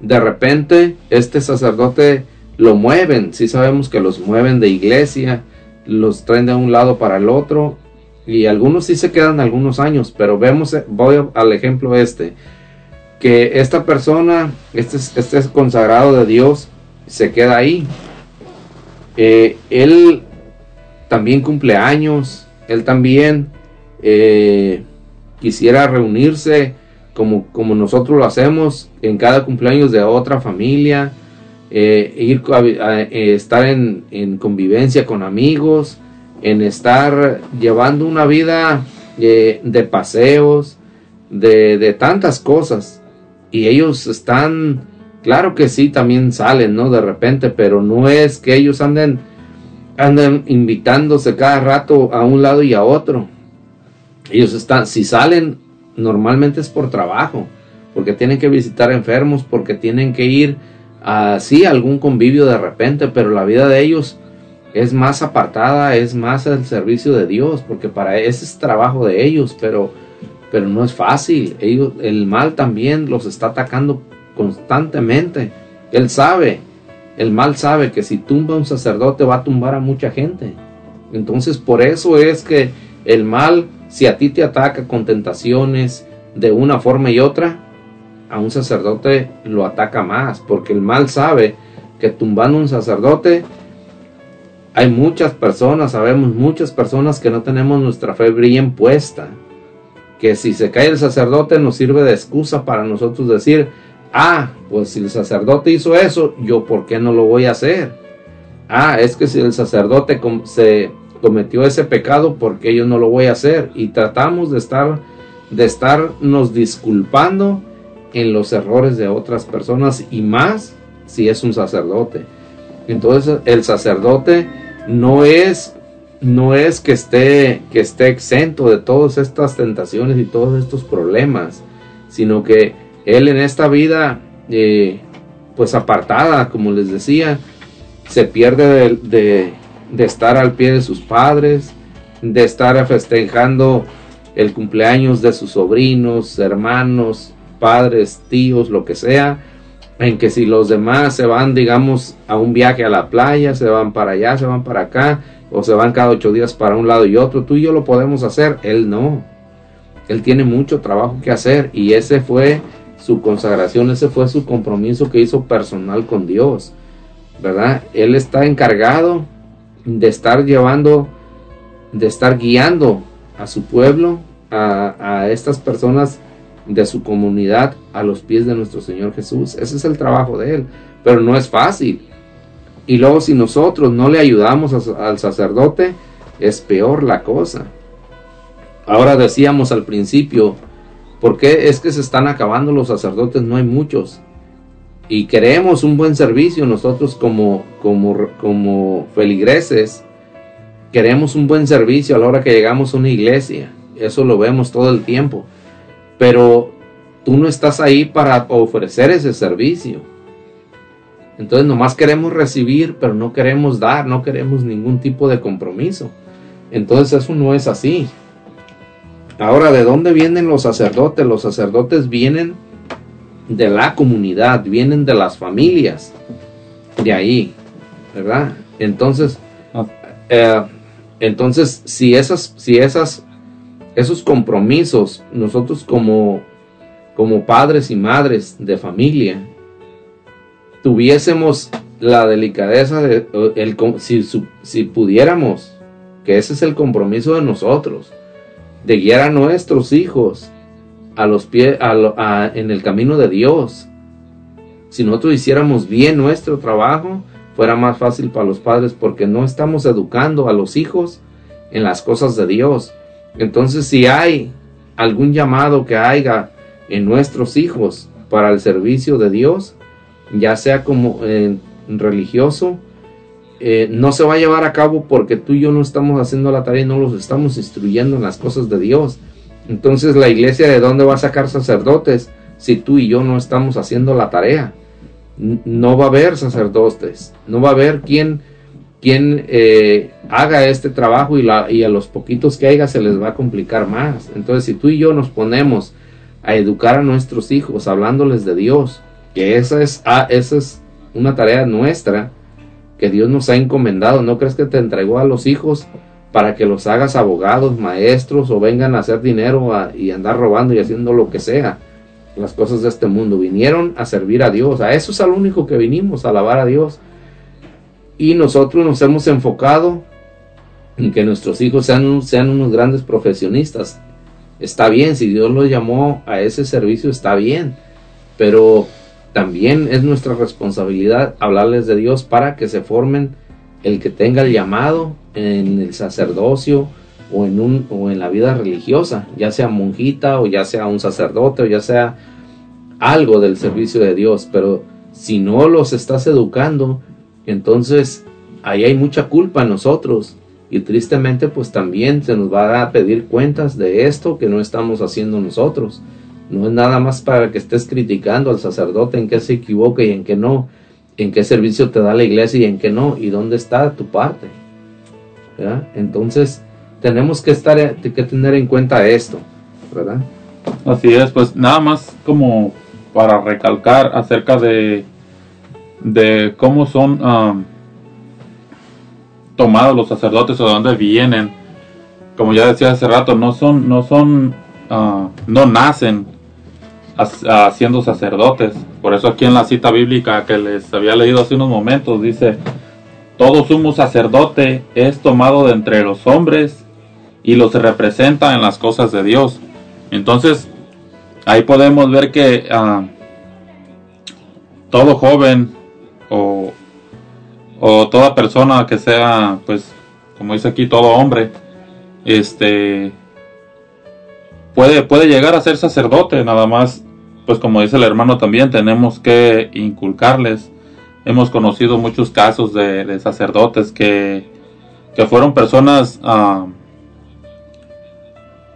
Speaker 3: De repente, este sacerdote lo mueven, sí sabemos que los mueven de iglesia, los traen de un lado para el otro y algunos sí se quedan algunos años, pero vemos, eh, voy al ejemplo este, que esta persona, este, este consagrado de Dios, se queda ahí. Eh, él también cumple años, él también eh, quisiera reunirse como, como nosotros lo hacemos en cada cumpleaños de otra familia, eh, ir eh, estar en, en convivencia con amigos, en estar llevando una vida eh, de paseos, de, de tantas cosas. Y ellos están, claro que sí, también salen, ¿no? De repente, pero no es que ellos anden, anden invitándose cada rato a un lado y a otro. Ellos están, si salen, normalmente es por trabajo, porque tienen que visitar enfermos, porque tienen que ir a, algún convivio de repente, pero la vida de ellos es más apartada, es más el servicio de Dios, porque para ese es trabajo de ellos, pero, pero no es fácil. Ellos, el mal también los está atacando constantemente. Él sabe, el mal sabe que si tumba a un sacerdote va a tumbar a mucha gente. Entonces por eso es que el mal, si a ti te ataca con tentaciones de una forma y otra, a un sacerdote lo ataca más, porque el mal sabe que tumbando un sacerdote hay muchas personas, sabemos muchas personas que no tenemos nuestra fe bien puesta. Que si se cae el sacerdote nos sirve de excusa para nosotros decir, ah, pues si el sacerdote hizo eso, yo por qué no lo voy a hacer. Ah, es que si el sacerdote se cometió ese pecado, ¿por qué yo no lo voy a hacer? Y tratamos de estar, de estarnos disculpando en los errores de otras personas y más si es un sacerdote. Entonces el sacerdote no es no es que esté que esté exento de todas estas tentaciones y todos estos problemas, sino que él en esta vida eh, pues apartada, como les decía, se pierde de, de- de estar al pie de sus padres, de estar festejando el cumpleaños de sus sobrinos, hermanos, padres, tíos, lo que sea, en que si los demás se van, digamos, a un viaje a la playa, se van para allá, se van para acá, o se van cada ocho días para un lado y otro, tú y yo lo podemos hacer, él no. Él tiene mucho trabajo que hacer y ese fue su consagración, ese fue su compromiso que hizo personal con Dios, ¿verdad? Él está encargado de estar llevando, de estar guiando a su pueblo, a, estas personas de su comunidad a los pies de nuestro Señor Jesús. Ese es el trabajo de Él, pero no es fácil. Y luego si nosotros no le ayudamos al sacerdote, es peor la cosa. Ahora decíamos al principio, ¿por qué es que se están acabando los sacerdotes? No hay muchos. Y queremos un buen servicio nosotros como, como, como feligreses. Queremos un buen servicio a la hora que llegamos a una iglesia. Eso lo vemos todo el tiempo. Pero tú no estás ahí para ofrecer ese servicio. Entonces nomás queremos recibir, pero no queremos dar, no queremos ningún tipo de compromiso. Entonces eso no es así. Ahora, ¿de dónde vienen los sacerdotes? Los sacerdotes vienen de la comunidad, vienen de las familias, de ahí, ¿verdad? Entonces, eh, entonces si esas, si esas, esos compromisos, nosotros como, como padres y madres de familia, tuviésemos la delicadeza de, el, si, si pudiéramos, que ese es el compromiso de nosotros, de guiar a nuestros hijos a los pies, en el camino de Dios. Si nosotros hiciéramos bien nuestro trabajo, fuera más fácil para los padres porque no estamos educando a los hijos en las cosas de Dios. Entonces, si hay algún llamado que haya en nuestros hijos para el servicio de Dios, ya sea como eh, religioso, eh, no se va a llevar a cabo porque tú y yo no estamos haciendo la tarea y no los estamos instruyendo en las cosas de Dios. Entonces la iglesia de dónde va a sacar sacerdotes si tú y yo no estamos haciendo la tarea. No va a haber sacerdotes, no va a haber quien, quien eh, haga este trabajo y a los poquitos que haya se les va a complicar más. Entonces si tú y yo nos ponemos a educar a nuestros hijos hablándoles de Dios, que esa es, ah, esa es una tarea nuestra que Dios nos ha encomendado. ¿No crees que te entregó a los hijos para que los hagas abogados, maestros o vengan a hacer dinero y andar robando y haciendo lo que sea? Las cosas de este mundo. Vinieron a servir a Dios. A eso es al único que vinimos, a alabar a Dios. Y nosotros nos hemos enfocado en que nuestros hijos sean, sean unos grandes profesionistas. Está bien, si Dios los llamó a ese servicio, está bien. Pero también es nuestra responsabilidad hablarles de Dios para que se formen el que tenga el llamado en el sacerdocio o en un o en la vida religiosa, ya sea monjita o ya sea un sacerdote o ya sea algo del servicio de Dios, pero si no los estás educando, entonces ahí hay mucha culpa en nosotros. Y tristemente pues también se nos va a pedir cuentas de esto que no estamos haciendo nosotros. No es nada más para que estés criticando al sacerdote en qué se equivoca y en qué no, en qué servicio te da la iglesia y en qué no, y dónde está tu parte. ¿verdad? Entonces, tenemos que estar que tener en cuenta esto, ¿verdad?
Speaker 1: Así es, pues nada más como para recalcar acerca de, de cómo son tomados los sacerdotes o de dónde vienen. Como ya decía hace rato, no son, no son, ah, no nacen siendo sacerdotes. Por eso aquí en la cita bíblica que les había leído hace unos momentos dice, todo sumo sacerdote es tomado de entre los hombres y los representa en las cosas de Dios. Entonces, ahí podemos ver que ah, todo joven o, o toda persona que sea, pues, como dice aquí, todo hombre, este, puede, puede llegar a ser sacerdote, nada más, pues como dice el hermano también, tenemos que inculcarles. Hemos conocido muchos casos de, de sacerdotes que, que fueron personas, ah,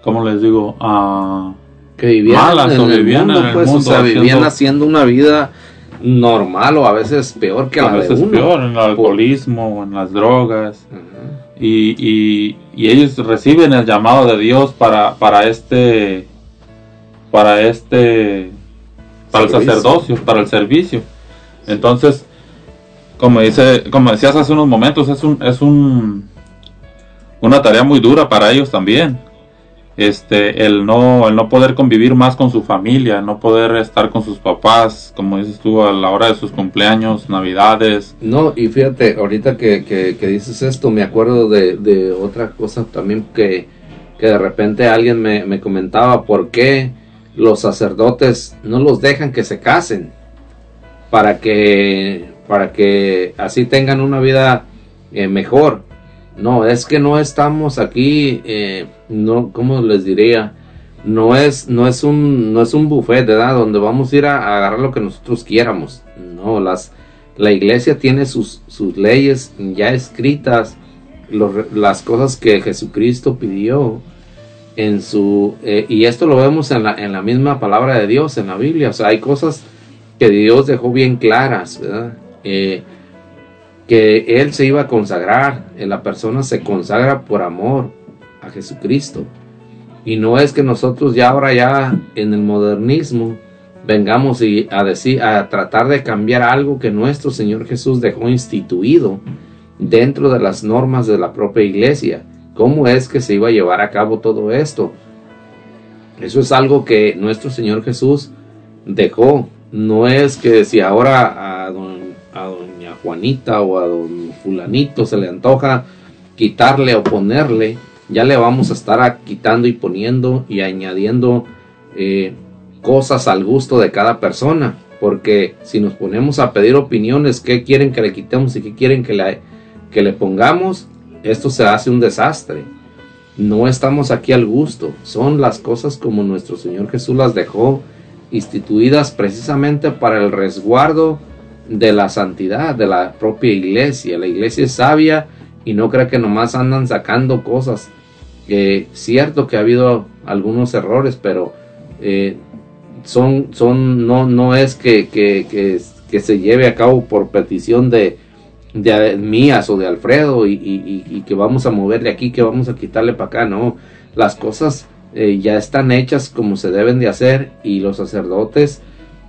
Speaker 1: ¿cómo les digo? Ah,
Speaker 3: que vivían
Speaker 1: malas
Speaker 3: en
Speaker 1: o
Speaker 3: el
Speaker 1: vivían
Speaker 3: mundo,
Speaker 1: en el
Speaker 3: pues, o
Speaker 1: mundo
Speaker 3: sea, vivían
Speaker 1: haciendo-
Speaker 3: haciendo una vida normal o a veces peor que
Speaker 1: a
Speaker 3: la de
Speaker 1: veces
Speaker 3: uno.
Speaker 1: peor en el alcoholismo o en las drogas y, y- y ellos reciben el llamado de Dios para para este para este para el sacerdocio para el servicio. Entonces como dice como decías hace unos momentos es un es un una tarea muy dura para ellos también. Este el no el no poder convivir más con su familia el no poder estar con sus papás como dices tú a la hora de sus cumpleaños navidades.
Speaker 3: No, y fíjate, ahorita que, que- que dices esto, me acuerdo de, de otra cosa también que, que de repente alguien me, me comentaba por qué los sacerdotes no los dejan que se casen para que, para que así tengan una vida eh, mejor. No, es que no estamos aquí, eh, no, ¿cómo les diría? No es, no es un, no es un buffet. Donde vamos a ir a, agarrar lo que nosotros quieramos. No, las, la iglesia tiene sus, sus leyes ya escritas, las cosas que Jesucristo pidió en su eh, y esto lo vemos en la, en la misma palabra de Dios en la Biblia. O sea, hay cosas que Dios dejó bien claras. Eh, que Él se iba a consagrar, eh, la persona se consagra por amor a Jesucristo. Y no es que nosotros ya ahora ya en el modernismo vengamos y a decir, a tratar de cambiar algo que nuestro Señor Jesús dejó instituido dentro de las normas de la propia iglesia. ¿Cómo es que se iba a llevar a cabo todo esto? Eso es algo que nuestro Señor Jesús dejó. No es que si ahora a, doña Juanita o a don fulanito se le antoja quitarle o ponerle, ya le vamos a estar quitando y poniendo y añadiendo eh, cosas al gusto de cada persona. Porque si nos ponemos a pedir opiniones, qué quieren que le quitemos y qué quieren que le, que le pongamos, esto se hace un desastre. No estamos aquí al gusto. Son las cosas como nuestro Señor Jesús las dejó instituidas precisamente para el resguardo de la santidad de la propia iglesia. La iglesia es sabia y no cree que nomás andan sacando cosas. Eh, cierto que ha habido algunos errores, pero eh, son, son, no, no es que, que, que se lleve a cabo por petición de, de mías o de Alfredo y, y- que vamos a moverle aquí, que vamos a quitarle para acá, no. Las cosas eh, ya están hechas como se deben de hacer y los sacerdotes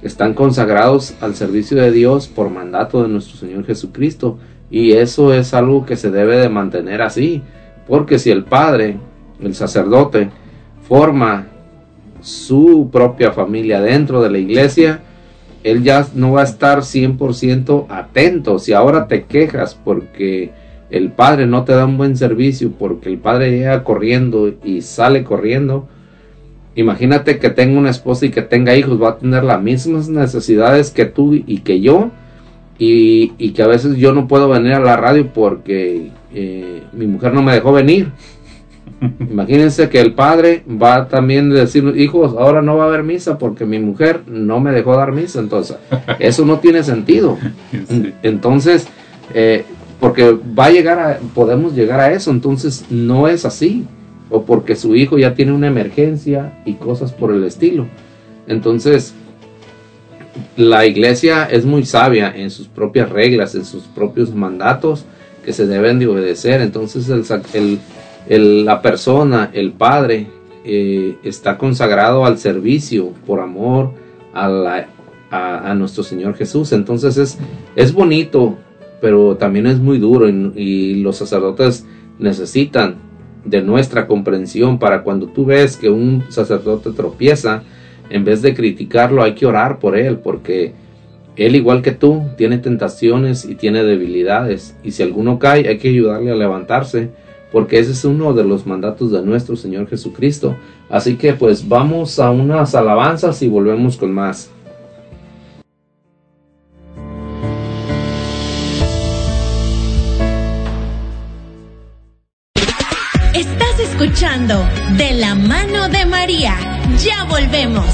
Speaker 3: están consagrados al servicio de Dios por mandato de nuestro Señor Jesucristo y eso es algo que se debe de mantener así porque si el padre el sacerdote forma su propia familia dentro de la iglesia él ya no va a estar 100% atento. Si ahora te quejas porque el padre no te da un buen servicio porque el padre llega corriendo y sale corriendo Imagínate que tenga una esposa y que tenga hijos, va a tener las mismas necesidades que tú y que yo, y, que a veces yo no puedo venir a la radio porque eh, mi mujer no me dejó venir. Imagínense que el padre va también a decir, hijos, ahora no va a haber misa porque mi mujer no me dejó dar misa. Entonces, eso no tiene sentido. Entonces, eh, porque va a llegar a, podemos llegar a eso. Entonces, no es así. O porque su hijo ya tiene una emergencia y cosas por el estilo. Entonces, la iglesia es muy sabia en sus propias reglas, en sus propios mandatos que se deben de obedecer. Entonces el, el- el- la persona, el padre, eh, está consagrado al servicio por amor a, a nuestro Señor Jesús. Entonces es, es bonito, pero también es muy duro y, y los sacerdotes necesitan de nuestra comprensión para cuando tú ves que un sacerdote tropieza, en vez de criticarlo hay que orar por él porque él igual que tú tiene tentaciones y tiene debilidades y si alguno cae hay que ayudarle a levantarse porque ese es uno de los mandatos de nuestro Señor Jesucristo. Así que pues vamos a unas alabanzas y volvemos con más.
Speaker 4: Estás escuchando De la mano de María. Ya volvemos.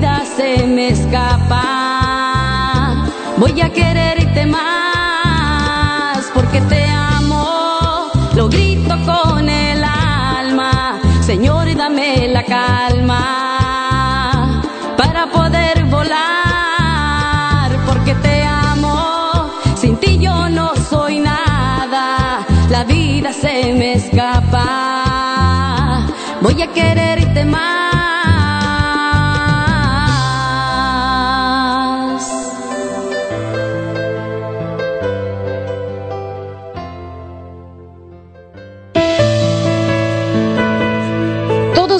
Speaker 4: Vida se me escapa. Voy a quererte más, porque te amo. Lo grito con el alma, Señor, dame la calma para poder volar, porque te amo. Sin ti yo no soy nada, la vida se me escapa. Voy a quererte más.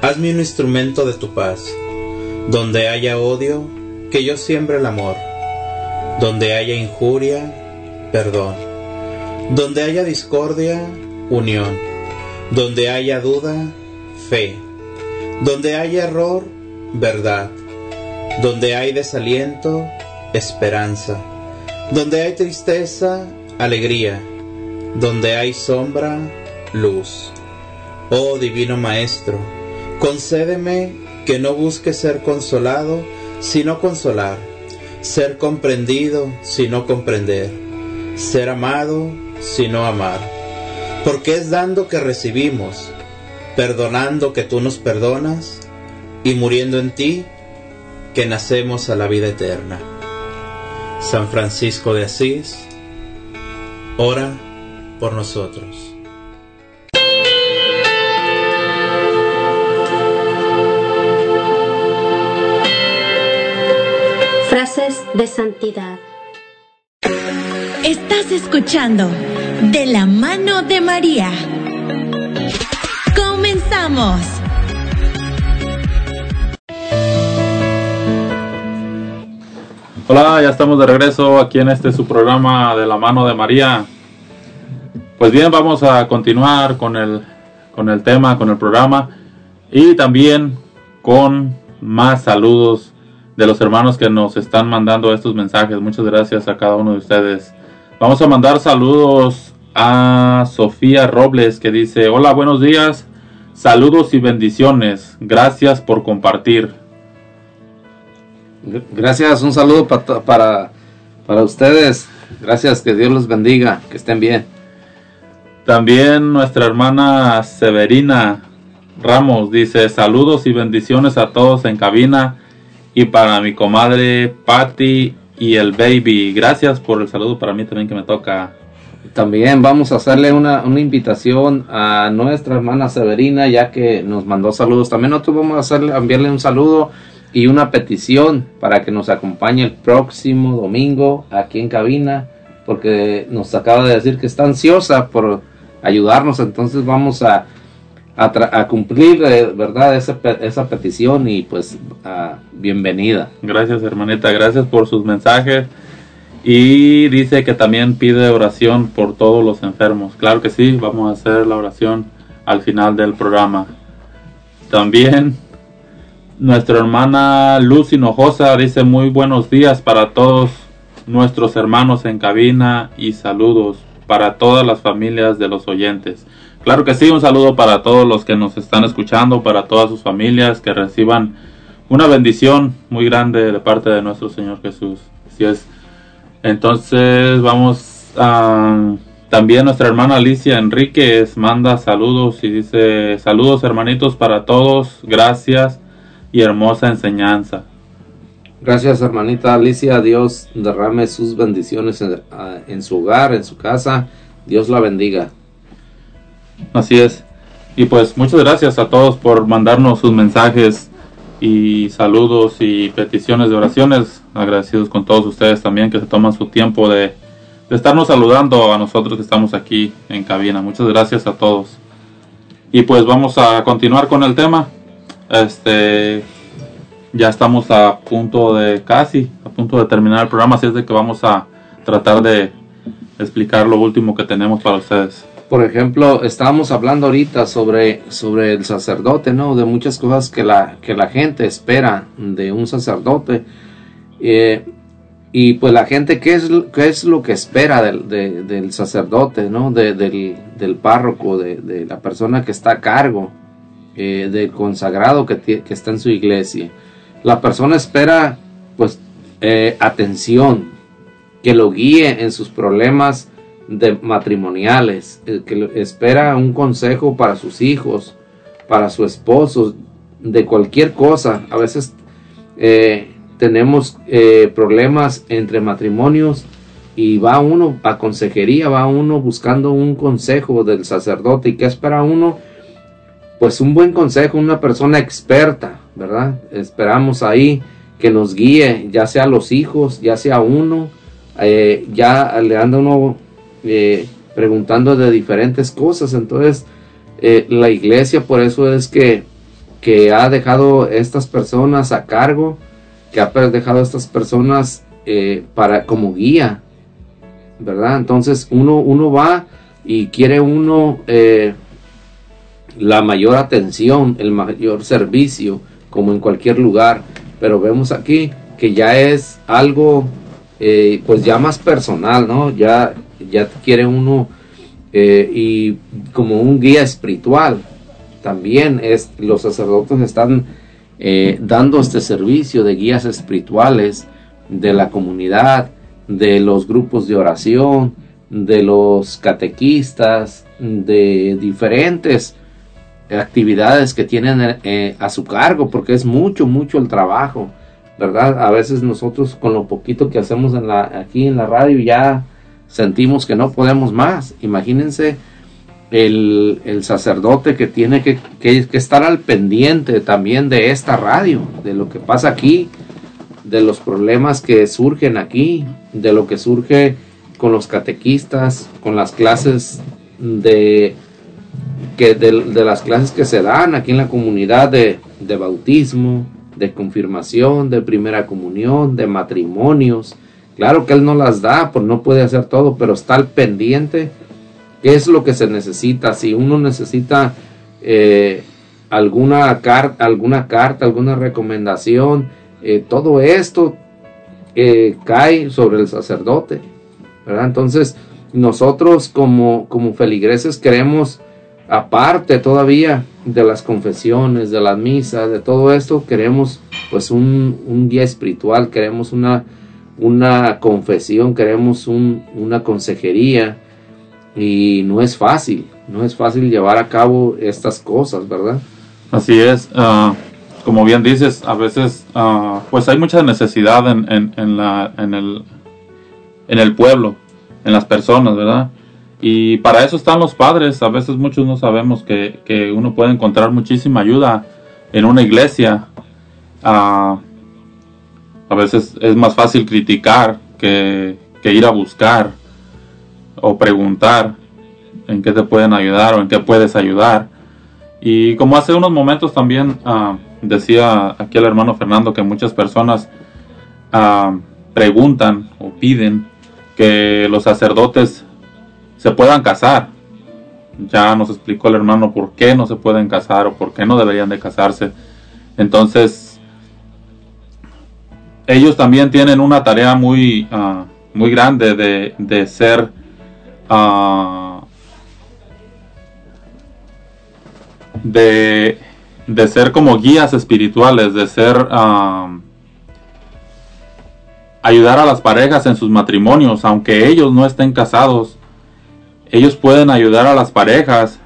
Speaker 13: hazme un instrumento de tu paz. Donde haya odio, que yo siembre el amor. Donde haya injuria, perdón. Donde haya discordia, unión. Donde haya duda, fe. Donde haya error, verdad. Donde hay desaliento, esperanza. Donde hay tristeza, alegría. Donde hay sombra, luz. Oh Divino Maestro, concédeme que no busque ser consolado, sino consolar, ser comprendido, sino comprender, ser amado, sino amar. Porque es dando que recibimos, perdonando que tú nos perdonas, y muriendo en ti, que nacemos a la vida eterna. San Francisco de Asís, ora por nosotros.
Speaker 15: De santidad. Estás escuchando De la mano de María. Comenzamos.
Speaker 1: Hola, ya estamos de regreso aquí en este su programa de la mano de María. Pues bien, vamos a continuar con el con el tema, con el programa y también con más saludos de los hermanos que nos están mandando estos mensajes. Muchas gracias a cada uno de ustedes. Vamos a mandar saludos a Sofía Robles que dice, hola, buenos días, saludos y bendiciones. Gracias por compartir.
Speaker 3: Gracias, un saludo pa- para, para ustedes. Gracias, que Dios los bendiga, que estén bien.
Speaker 1: También nuestra hermana Severina Ramos dice saludos y bendiciones a todos en cabina y para mi comadre Patty y el baby. Gracias por el saludo para mí también que me toca.
Speaker 3: También vamos a hacerle una, una invitación a nuestra hermana Severina, ya que nos mandó saludos. También nosotros vamos a hacerle, enviarle un saludo y una petición para que nos acompañe el próximo domingo aquí en cabina, porque nos acaba de decir que está ansiosa por ayudarnos. Entonces vamos a, a, cumplir, eh, ¿verdad? Esa, pe- esa petición y pues bienvenida.
Speaker 1: Gracias hermanita, gracias por sus mensajes. Y dice que también pide oración por todos los enfermos. Claro que sí, vamos a hacer la oración al final del programa. También nuestra hermana Luz Hinojosa dice muy buenos días para todos nuestros hermanos en cabina y saludos para todas las familias de los oyentes. Claro que sí, un saludo para todos los que nos están escuchando, para todas sus familias, que reciban una bendición muy grande de parte de nuestro Señor Jesús. Así es. Entonces vamos a... También nuestra hermana Alicia Enríquez manda saludos y dice saludos hermanitos para todos, gracias y hermosa enseñanza.
Speaker 3: Gracias hermanita Alicia, Dios derrame sus bendiciones en, en su hogar, en su casa. Dios la bendiga.
Speaker 1: Así es. Y pues muchas gracias a todos por mandarnos sus mensajes y saludos y peticiones de oraciones. Agradecidos con todos ustedes también que se toman su tiempo de, de estarnos saludando a nosotros que estamos aquí en cabina. Muchas gracias a todos. Y pues vamos a continuar con el tema. Este ya estamos a punto de casi a punto de terminar el programa, así es de que vamos a tratar de explicar lo último que tenemos para ustedes.
Speaker 3: Por ejemplo, estábamos hablando ahorita sobre, sobre el sacerdote, ¿no? De muchas cosas que la, que la gente espera de un sacerdote. Eh, y pues la gente, ¿qué es, qué es lo que espera del, de- del sacerdote, ¿no? De- del, del párroco, de, de la persona que está a cargo, eh, del consagrado que, que está en su iglesia. La persona espera, pues, eh, atención, que lo guíe en sus problemas de matrimoniales, el que espera un consejo para sus hijos, para su esposo, de cualquier cosa. A veces eh, tenemos eh, problemas entre matrimonios y va uno a consejería, va uno buscando un consejo del sacerdote y qué espera uno, pues un buen consejo, una persona experta, ¿verdad? Esperamos ahí que nos guíe, ya sea los hijos, ya sea uno, eh, ya le anda uno eh, preguntando de diferentes cosas. Entonces, eh, la iglesia por eso es que, que ha dejado estas personas a cargo, que ha dejado estas personas eh, para como guía, ¿verdad? Entonces uno, uno va y quiere uno la mayor atención, el mayor servicio, como en cualquier lugar, pero vemos aquí que ya es algo pues ya más personal, ¿no? Ya, ya quiere uno eh, y como un guía espiritual. También es, los sacerdotes están eh, dando este servicio de guías espirituales de la comunidad, de los grupos de oración, de los catequistas, de diferentes actividades que tienen eh, a su cargo, porque es mucho, mucho el trabajo, ¿verdad? A veces nosotros con lo poquito que hacemos aquí en la radio ya sentimos que no podemos más. Imagínense el, el sacerdote que tiene que, que- estar al pendiente también de esta radio, de lo que pasa aquí, de los problemas que surgen aquí, de lo que surge con los catequistas, con las clases de que de las clases que se dan aquí en la comunidad de, de bautismo, de confirmación, de primera comunión, de matrimonios. Claro que él no las da, pues no puede hacer todo, pero está al pendiente qué es lo que se necesita. Si uno necesita eh, alguna, alguna carta, alguna recomendación, eh, todo esto eh, cae sobre el sacerdote. Entonces, nosotros como, como feligreses queremos, aparte todavía de las confesiones, de las misas, de todo esto, queremos pues un, un guía espiritual, queremos una, una confesión, queremos un- una consejería y no es fácil, no es fácil llevar a cabo estas cosas, ¿verdad?
Speaker 1: Así es, ah, como bien dices, a veces ah, pues hay mucha necesidad en, en, en la, en, el, en el pueblo, en las personas, ¿verdad? Y para eso están los padres, a veces muchos no sabemos que, que uno puede encontrar muchísima ayuda en una iglesia. Ah, veces es más fácil criticar que, que ir a buscar o preguntar en qué te pueden ayudar o en qué puedes ayudar. Y como hace unos momentos también ah, decía aquí el hermano Fernando que muchas personas ah, preguntan o piden que los sacerdotes se puedan casar. Ya nos explicó el hermano por qué no se pueden casar o por qué no deberían de casarse. Entonces, ellos también tienen una tarea muy, ah, muy grande de, de ser ah, de, de ser como guías espirituales, de ser ah, ayudar a las parejas en sus matrimonios, aunque ellos no estén casados, ellos pueden ayudar a las parejas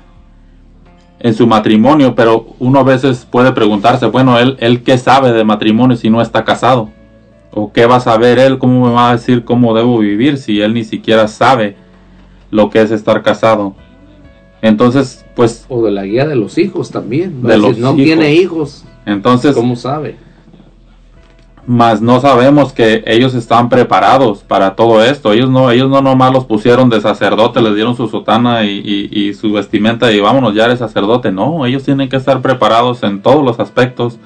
Speaker 1: en su matrimonio, pero uno a veces puede preguntarse, bueno, él, él qué sabe de matrimonio si no está casado, o qué va a saber él, cómo me va a decir cómo debo vivir si él ni siquiera sabe lo que es estar casado. Entonces, pues...
Speaker 3: O de la guía de los hijos también.
Speaker 1: De
Speaker 3: Si
Speaker 1: los
Speaker 3: no
Speaker 1: hijos.
Speaker 3: tiene hijos,
Speaker 1: Entonces,
Speaker 3: ¿cómo sabe?
Speaker 1: mas no sabemos que ellos están preparados para todo esto. Ellos no, ellos no nomás los pusieron de sacerdote, les dieron su sotana y, y- y su vestimenta y vámonos, ya eres sacerdote. No, ellos tienen que estar preparados en todos los aspectos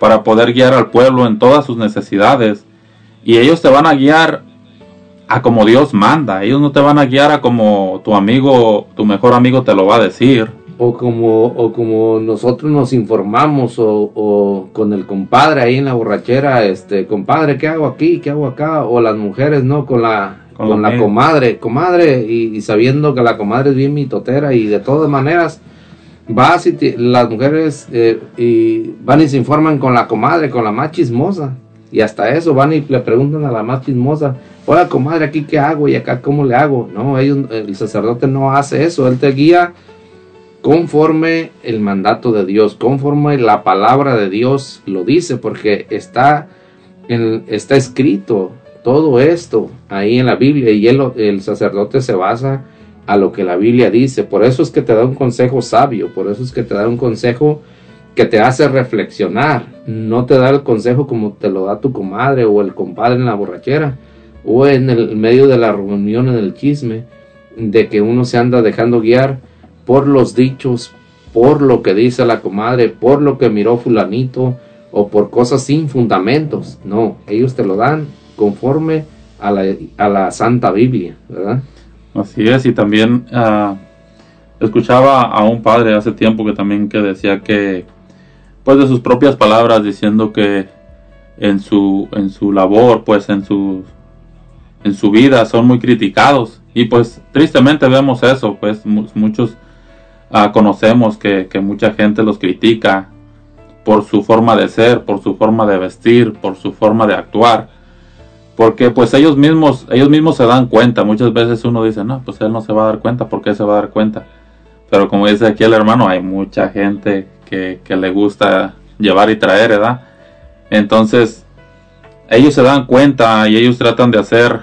Speaker 1: para poder guiar al pueblo en todas sus necesidades. Y ellos te van a guiar a como Dios manda. Ellos no te van a guiar a como tu amigo, tu mejor amigo te lo va a decir.
Speaker 3: O como, o como nosotros nos informamos, o, o con el compadre ahí en la borrachera, este, compadre, ¿qué hago aquí? ¿Qué hago acá? O las mujeres, ¿no? Con la,
Speaker 1: Con
Speaker 3: con,
Speaker 1: la
Speaker 3: comadre, comadre, y, y sabiendo que la comadre es bien mitotera, y de todas maneras, vas y las mujeres eh, y van y se informan con la comadre, con la más chismosa. Y hasta eso van y le preguntan a la más chismosa, oiga comadre, aquí qué hago y acá cómo le hago. No, ellos, el sacerdote no hace eso, él te guía conforme el mandato de Dios, conforme la palabra de Dios lo dice, porque está, en- está escrito todo esto ahí en la Biblia y él- el sacerdote se basa a lo que la Biblia dice. Por eso es que te da un consejo sabio, por eso es que te da un consejo que te hace reflexionar. No te da el consejo como te lo da tu comadre o el compadre en la borrachera o en el medio de la reunión en el chisme de que uno se anda dejando guiar por los dichos, por lo que dice la comadre, por lo que miró fulanito o por cosas sin fundamentos. No, ellos te lo dan conforme a la, a la Santa Biblia, ¿verdad?
Speaker 1: Así es, y también ah, escuchaba a un padre hace tiempo que también que decía que, pues de sus propias palabras, diciendo que en su, en su labor, pues en su, en su vida son muy criticados. Y pues tristemente vemos eso, pues mu- muchos ah, conocemos que, que mucha gente los critica por su forma de ser, por su forma de vestir, por su forma de actuar porque pues ellos mismos ellos mismos se dan cuenta muchas veces uno dice no pues él no se va a dar cuenta ¿por qué se va a dar cuenta? pero como dice aquí el hermano hay mucha gente que, que le gusta llevar y traer ¿verdad? entonces ellos se dan cuenta y ellos tratan de hacer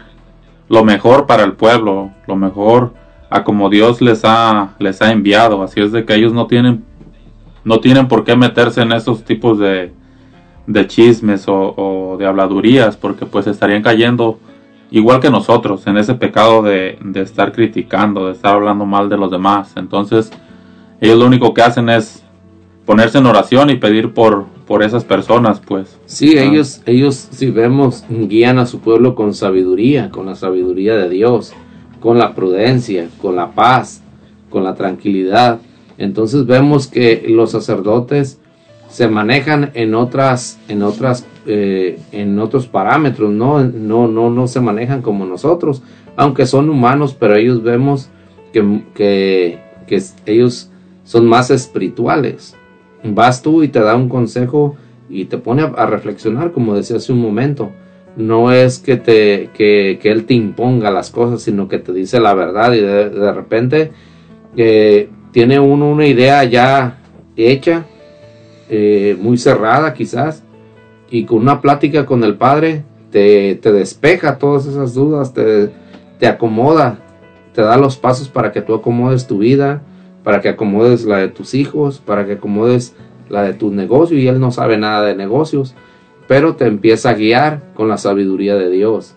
Speaker 1: lo mejor para el pueblo lo mejor a como Dios les ha les ha enviado así es de que ellos no tienen no tienen por qué meterse en esos tipos de de chismes o, o de habladurías, porque pues estarían cayendo igual que nosotros en ese pecado de, de estar criticando, de estar hablando mal de los demás. Entonces, ellos lo único que hacen es ponerse en oración y pedir por, por esas personas, pues.
Speaker 3: Sí,
Speaker 1: Ah.
Speaker 3: ellos, ellos, si vemos, guían a su pueblo con sabiduría, con la sabiduría de Dios, con la prudencia, con la paz, con la tranquilidad. Entonces vemos que los sacerdotes se manejan en otras, en otras, eh, en otros parámetros, ¿no? No, no, no se manejan como nosotros, aunque son humanos, pero ellos vemos que, que, que ellos son más espirituales. Vas tú y te da un consejo y te pone a, reflexionar, como decía hace un momento. No es que, te, que, que él te imponga las cosas, sino que te dice la verdad y de, de repente eh, tiene uno una idea ya hecha, eh, muy cerrada quizás, y con una plática con el padre te, te despeja todas esas dudas, te, te acomoda, te da los pasos para que tú acomodes tu vida, para que acomodes la de tus hijos, para que acomodes la de tu negocio, y él no sabe nada de negocios, pero te empieza a guiar con la sabiduría de Dios,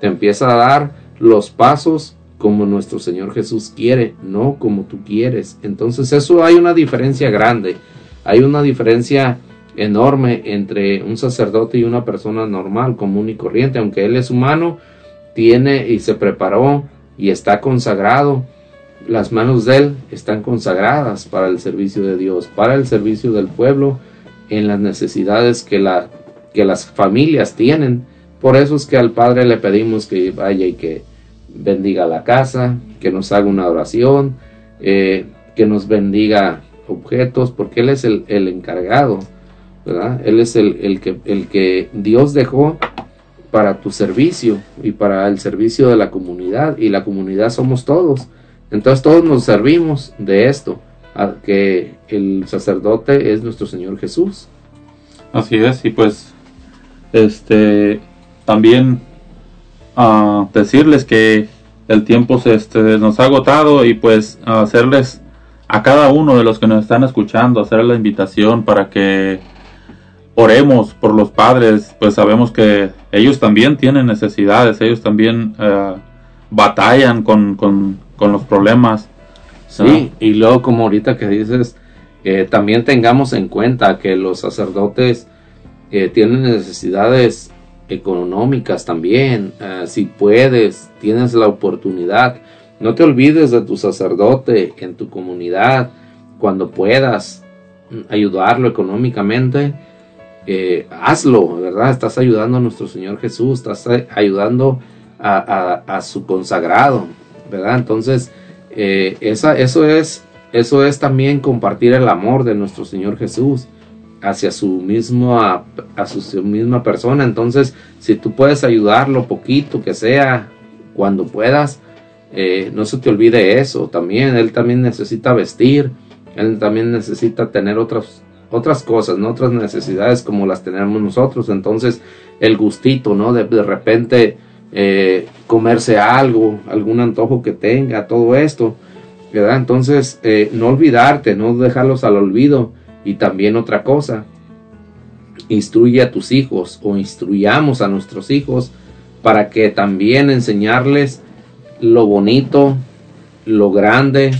Speaker 3: te empieza a dar los pasos como nuestro Señor Jesús quiere, no como tú quieres. Entonces eso hay una diferencia grande, hay una diferencia enorme entre un sacerdote y una persona normal, común y corriente, aunque él es humano, tiene y se preparó y está consagrado. Las manos de él están consagradas para el servicio de Dios, para el servicio del pueblo, en las necesidades que, que las familias tienen. Por eso es que al Padre le pedimos que vaya y que bendiga la casa, que nos haga una oración, eh, que nos bendiga objetos, porque Él es el, el encargado, ¿verdad? Él es el, el, que, el que Dios dejó para tu servicio y para el servicio de la comunidad, y la comunidad somos todos. Entonces todos nos servimos de esto, que el sacerdote es nuestro Señor Jesús.
Speaker 1: Así es, y pues este también a decirles que el tiempo se este, nos ha agotado y pues hacerles a cada uno de los que nos están escuchando hacer la invitación para que oremos por los padres. Pues sabemos que ellos también tienen necesidades ellos también eh, batallan con, con, con, los problemas.
Speaker 3: Sí y luego como ahorita que dices eh, también tengamos en cuenta que los sacerdotes eh, tienen necesidades económicas también, uh, si puedes, tienes la oportunidad. No te olvides de tu sacerdote en tu comunidad, cuando puedas ayudarlo económicamente, eh, hazlo, ¿verdad? Estás ayudando a nuestro Señor Jesús, estás ayudando a, su consagrado, ¿verdad? Entonces, eh, eso, es, eso es también compartir el amor de nuestro Señor Jesús hacia su misma a su misma persona entonces si tú puedes ayudarlo poquito que sea cuando puedas eh, no se te olvide eso también él también necesita vestir él también necesita tener otras otras cosas no otras necesidades como las tenemos nosotros. Entonces el gustito no de, de repente eh, comerse algo algún antojo que tenga todo esto verdad entonces eh, no olvidarte no dejarlos al olvido. Y también otra cosa, instruye a tus hijos o instruyamos a nuestros hijos para que también enseñarles lo bonito, lo grande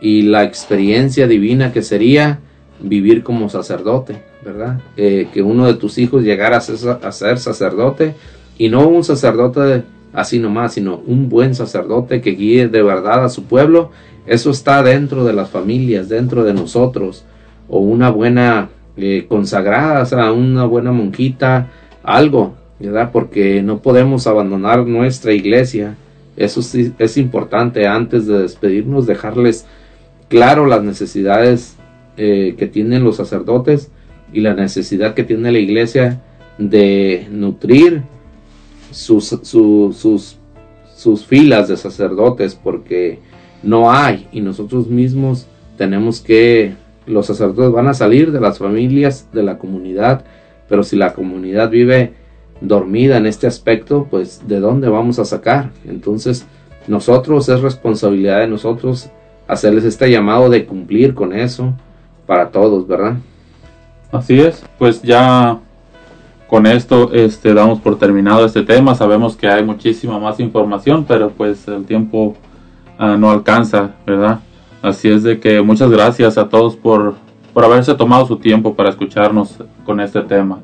Speaker 3: y la experiencia divina que sería vivir como sacerdote, ¿verdad? Eh, que uno de tus hijos llegara a ser, sacerdote y no un sacerdote así nomás, sino un buen sacerdote que guíe de verdad a su pueblo. Eso está dentro de las familias, dentro de nosotros o una buena eh, consagrada, una buena monjita, algo, ¿verdad? Porque no podemos abandonar nuestra iglesia. Eso sí es importante antes de despedirnos, dejarles claro las necesidades eh, que tienen los sacerdotes y la necesidad que tiene la iglesia de nutrir sus, su, sus, sus filas de sacerdotes porque no hay y nosotros mismos tenemos que los sacerdotes van a salir de las familias, de la comunidad, pero si la comunidad vive dormida en este aspecto, pues de dónde vamos a sacar. Entonces, nosotros es responsabilidad de nosotros hacerles este llamado de cumplir con eso para todos, ¿verdad?
Speaker 1: Así es, pues ya con esto este damos por terminado este tema. Sabemos que hay muchísima más información, pero pues el tiempo uh, no alcanza, ¿verdad? Así es de que muchas gracias a todos por, por haberse tomado su tiempo para escucharnos con este tema.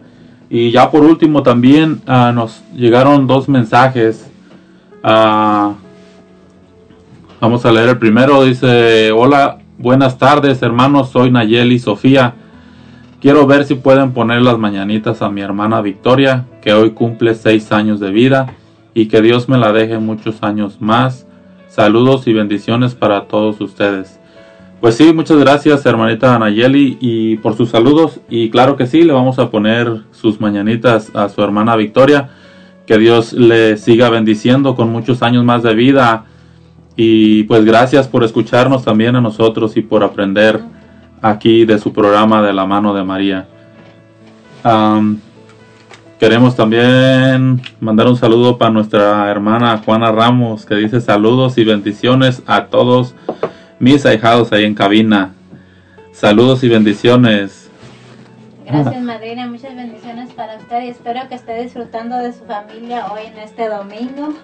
Speaker 1: Y ya por último también uh, nos llegaron dos mensajes. Uh, vamos a leer el primero. Dice, hola, Buenas tardes, hermanos. Soy Nayeli Sofía. Quiero ver si pueden poner las mañanitas a mi hermana Victoria, que hoy cumple seis años de vida, y que Dios me la deje muchos años más. Saludos y bendiciones para todos ustedes. Pues sí, muchas gracias, hermanita Nayeli, y por sus saludos. Y claro que sí, le vamos a poner sus mañanitas a su hermana Victoria. Que Dios le siga bendiciendo con muchos años más de vida. Y pues gracias por escucharnos también a nosotros y por aprender aquí de su programa de la mano de María. Queremos también mandar un saludo para nuestra hermana Juana Ramos que dice saludos y bendiciones a todos mis ahijados ahí en cabina. Saludos y bendiciones.
Speaker 2: Gracias, madrina. Muchas bendiciones para usted y espero que esté disfrutando de su familia hoy en este domingo.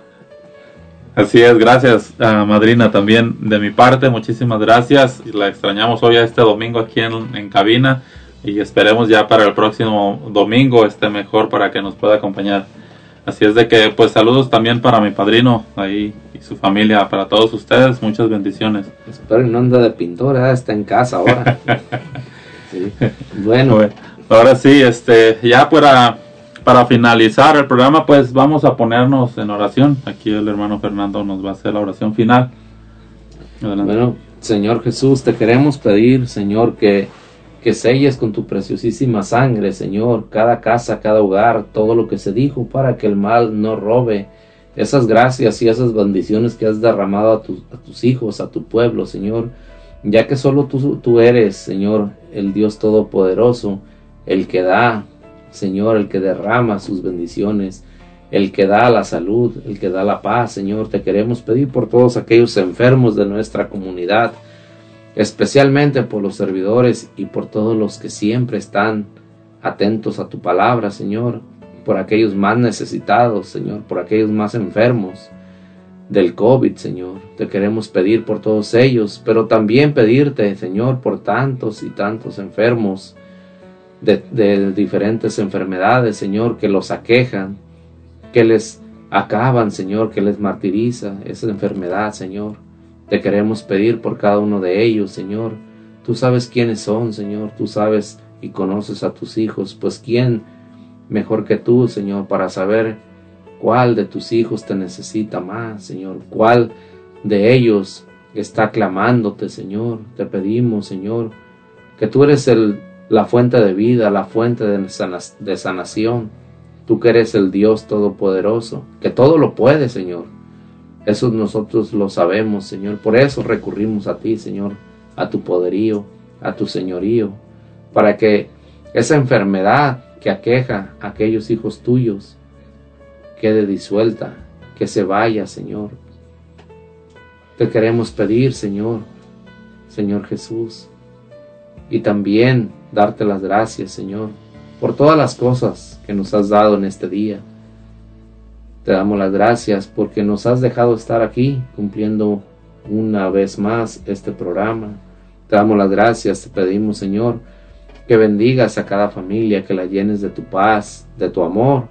Speaker 1: Así es, gracias a Madrina también de mi parte, muchísimas gracias. Y La extrañamos hoy a este domingo aquí en, en cabina y esperemos ya para el próximo domingo esté mejor para que nos pueda acompañar. Así es de que pues saludos también para mi padrino ahí y su familia, para todos ustedes, muchas bendiciones.
Speaker 3: Espero que no anda de pintora, está en casa ahora. Sí. Bueno,
Speaker 1: Bueno, ahora sí, este, ya para, para finalizar el programa, pues vamos a ponernos en oración. Aquí el hermano Fernando nos va a hacer la oración final. Adelante.
Speaker 3: Bueno, Señor Jesús, te queremos pedir, Señor, que, que selles con tu preciosísima sangre, Señor, cada casa, cada hogar, todo lo que se dijo para que el mal no robe esas gracias y esas bendiciones que has derramado a, tus- hijos, a tu pueblo, Señor, ya que solo tú, tú eres, Señor, el Dios Todopoderoso, el que da, Señor, el que derrama sus bendiciones, el que da la salud, el que da la paz, Señor. Te queremos pedir por todos aquellos enfermos de nuestra comunidad, especialmente por los servidores y por todos los que siempre están atentos a tu palabra, Señor, por aquellos más necesitados, Señor, por aquellos más enfermos del COVID, Señor. Te queremos pedir por todos ellos, pero también pedirte, Señor, por tantos y tantos enfermos de, de diferentes enfermedades, Señor, que los aquejan, que les acaban, Señor, que les martiriza esa enfermedad, Señor. Te queremos pedir por cada uno de ellos, Señor. Tú sabes quiénes son, Señor. Tú sabes y conoces a tus hijos. Pues quién mejor que tú, Señor, para saber cuál de tus hijos te necesita más, Señor. Cuál de ellos está clamándote, Señor. Te pedimos, Señor, que tú eres el, la fuente de vida, la fuente de, de sanación. Tú que eres el Dios Todopoderoso, que todo lo puede, Señor. Eso nosotros lo sabemos, Señor. Por eso recurrimos a ti, Señor, a tu poderío, a tu señorío, para que esa enfermedad que aqueja a aquellos hijos tuyos quede disuelta, que se vaya, Señor. Te queremos pedir, Señor, Señor Jesús, y también darte las gracias, Señor, por todas las cosas que nos has dado en este día. Te damos las gracias porque nos has dejado estar aquí cumpliendo una vez más este programa. Te damos las gracias, te pedimos, Señor, que bendigas a cada familia, que la llenes de tu paz, de tu amor,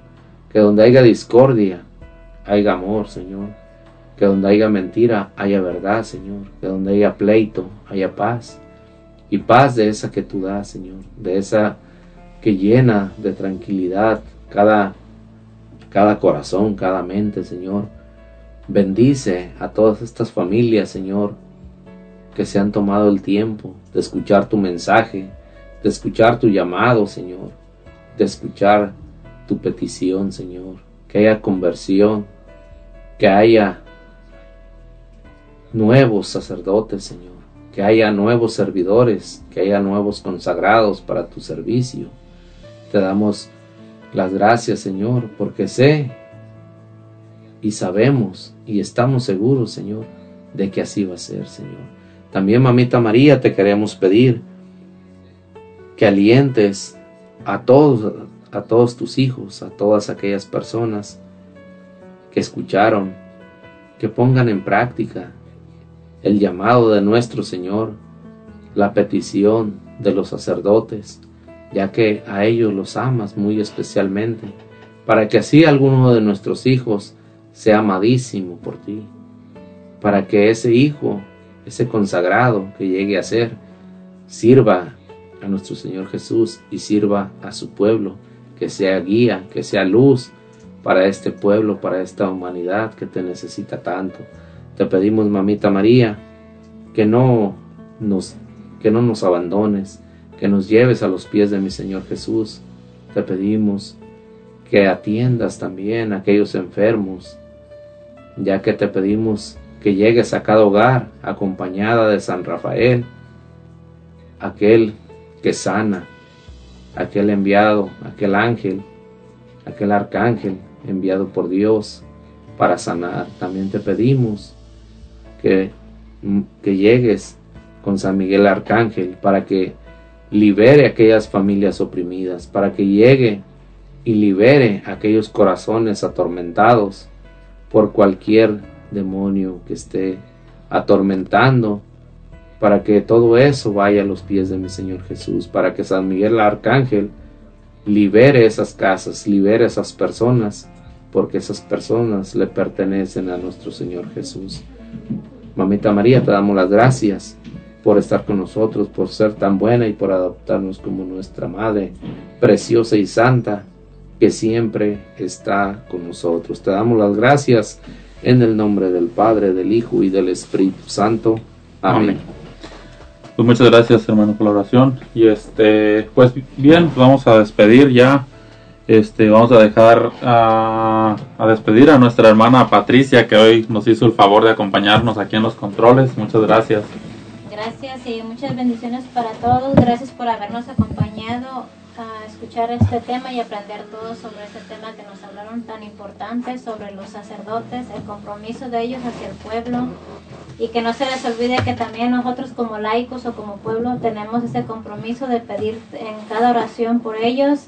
Speaker 3: que donde haya discordia, haya amor, Señor, que donde haya mentira, haya verdad, Señor, que donde haya pleito, haya paz, y paz de esa que tú das, Señor, de esa que llena de tranquilidad cada, cada corazón, cada mente, Señor. Bendice a todas estas familias, Señor, que se han tomado el tiempo de escuchar tu mensaje, de escuchar tu llamado, Señor, de escuchar tu petición, Señor, que haya conversión, que haya nuevos sacerdotes, Señor, que haya nuevos servidores, que haya nuevos consagrados para tu servicio. Te damos las gracias, Señor, porque sé y sabemos y estamos seguros, Señor, de que así va a ser, Señor. También, mamita María, te queremos pedir que alientes a todos, a todos tus hijos, a todas aquellas personas que escucharon, que pongan en práctica el llamado de nuestro Señor, la petición de los sacerdotes, ya que a ellos los amas muy especialmente, para que así alguno de nuestros hijos sea amadísimo por ti, para que ese hijo ese consagrado que llegue a ser, sirva a nuestro Señor Jesús y sirva a su pueblo, que sea guía, que sea luz para este pueblo, para esta humanidad que te necesita tanto. Te pedimos, mamita María, que no nos que no nos abandones, que nos lleves a los pies de mi Señor Jesús. Te pedimos que atiendas también a aquellos enfermos, ya que te pedimos que llegues a cada hogar acompañada de San Rafael, aquel que sana, aquel enviado, aquel ángel, aquel arcángel enviado por Dios para sanar. También te pedimos que, que llegues con San Miguel Arcángel para que libere aquellas familias oprimidas, para que llegue y libere aquellos corazones atormentados por cualquier demonio que esté atormentando, para que todo eso vaya a los pies de mi Señor Jesús, para que San Miguel Arcángel libere esas casas, libere esas personas, porque esas personas le pertenecen a nuestro Señor Jesús. Mamita María, te damos las gracias por estar con nosotros, por ser tan buena y por adoptarnos como nuestra Madre preciosa y santa, que siempre está con nosotros. Te damos las gracias en el nombre del Padre, del Hijo y del Espíritu Santo. Amén.
Speaker 1: Pues muchas gracias, hermano, por la oración. Y este, pues bien, pues vamos a despedir ya. Este, vamos a dejar a, a despedir a nuestra hermana Patricia, que hoy nos hizo el favor de acompañarnos aquí en los controles. Muchas gracias.
Speaker 2: Gracias y muchas bendiciones para todos. Gracias por habernos acompañado a escuchar este tema y aprender todo sobre este tema que nos hablaron tan importante sobre los sacerdotes, el compromiso de ellos hacia el pueblo y que no se les olvide que también nosotros como laicos o como pueblo tenemos ese compromiso de pedir en cada oración por ellos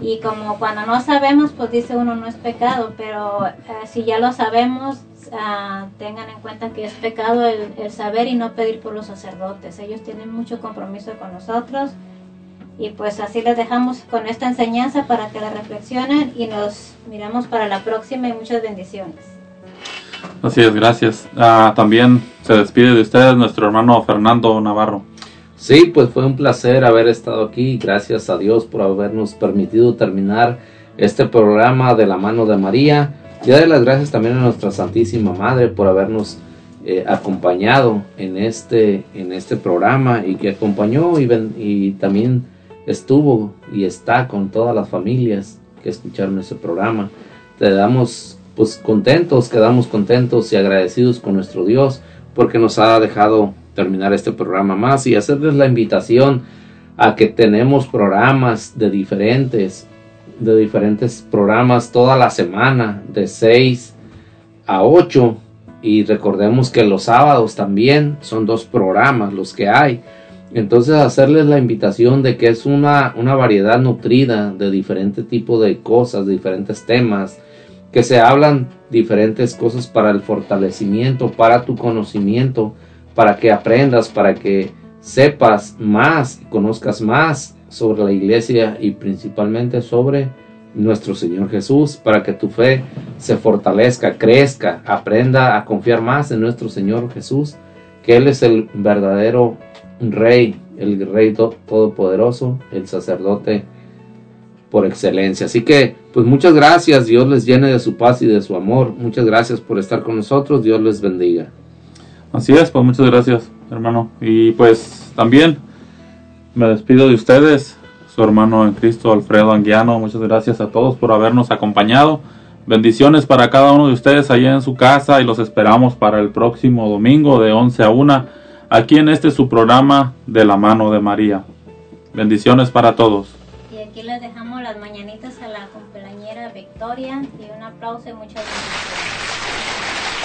Speaker 2: y como cuando no sabemos pues dice uno no es pecado, pero eh, si ya lo sabemos ah, tengan en cuenta que es pecado el, el saber y no pedir por los sacerdotes. Ellos tienen mucho compromiso con nosotros y pues así les dejamos con esta enseñanza para que la reflexionen y nos miramos para la próxima y muchas bendiciones.
Speaker 1: Así es, gracias. Ah, también se despide de ustedes nuestro hermano Fernando Navarro.
Speaker 3: Sí, pues fue un placer haber estado aquí. Gracias a Dios por habernos permitido terminar este programa de la mano de María. Y darle las gracias también a nuestra Santísima Madre por habernos eh, acompañado en este, en este programa y que acompañó y, y también estuvo y está con todas las familias que escucharon ese programa. Te damos pues contentos, quedamos contentos y agradecidos con nuestro Dios porque nos ha dejado terminar este programa más y hacerles la invitación a que tenemos programas de diferentes de diferentes programas toda la semana de 6 a 8 y recordemos que los sábados también son dos programas los que hay. Entonces hacerles la invitación de que es una, una variedad nutrida de diferente tipo de cosas, diferentes temas, que se hablan diferentes cosas para el fortalecimiento, para tu conocimiento, para que aprendas, para que sepas más, conozcas más sobre la iglesia y principalmente sobre nuestro Señor Jesús, para que tu fe se fortalezca, crezca, aprenda a confiar más en nuestro Señor Jesús, que Él es el verdadero Rey, el Rey to- Todopoderoso, el sacerdote por excelencia. Así que, pues muchas gracias, Dios les llene de su paz y de su amor. Muchas gracias por estar con nosotros, Dios les bendiga.
Speaker 1: Así es, pues muchas gracias, hermano. Y pues también me despido de ustedes, su hermano en Cristo, Alfredo Anguiano. Muchas gracias a todos por habernos acompañado. Bendiciones para cada uno de ustedes allá en su casa y los esperamos para el próximo domingo de 11 a 1 aquí en este su programa de la mano de María. Bendiciones para todos.
Speaker 2: Y aquí les dejamos las mañanitas a la cumpleañera Victoria y un aplauso y muchas bendiciones.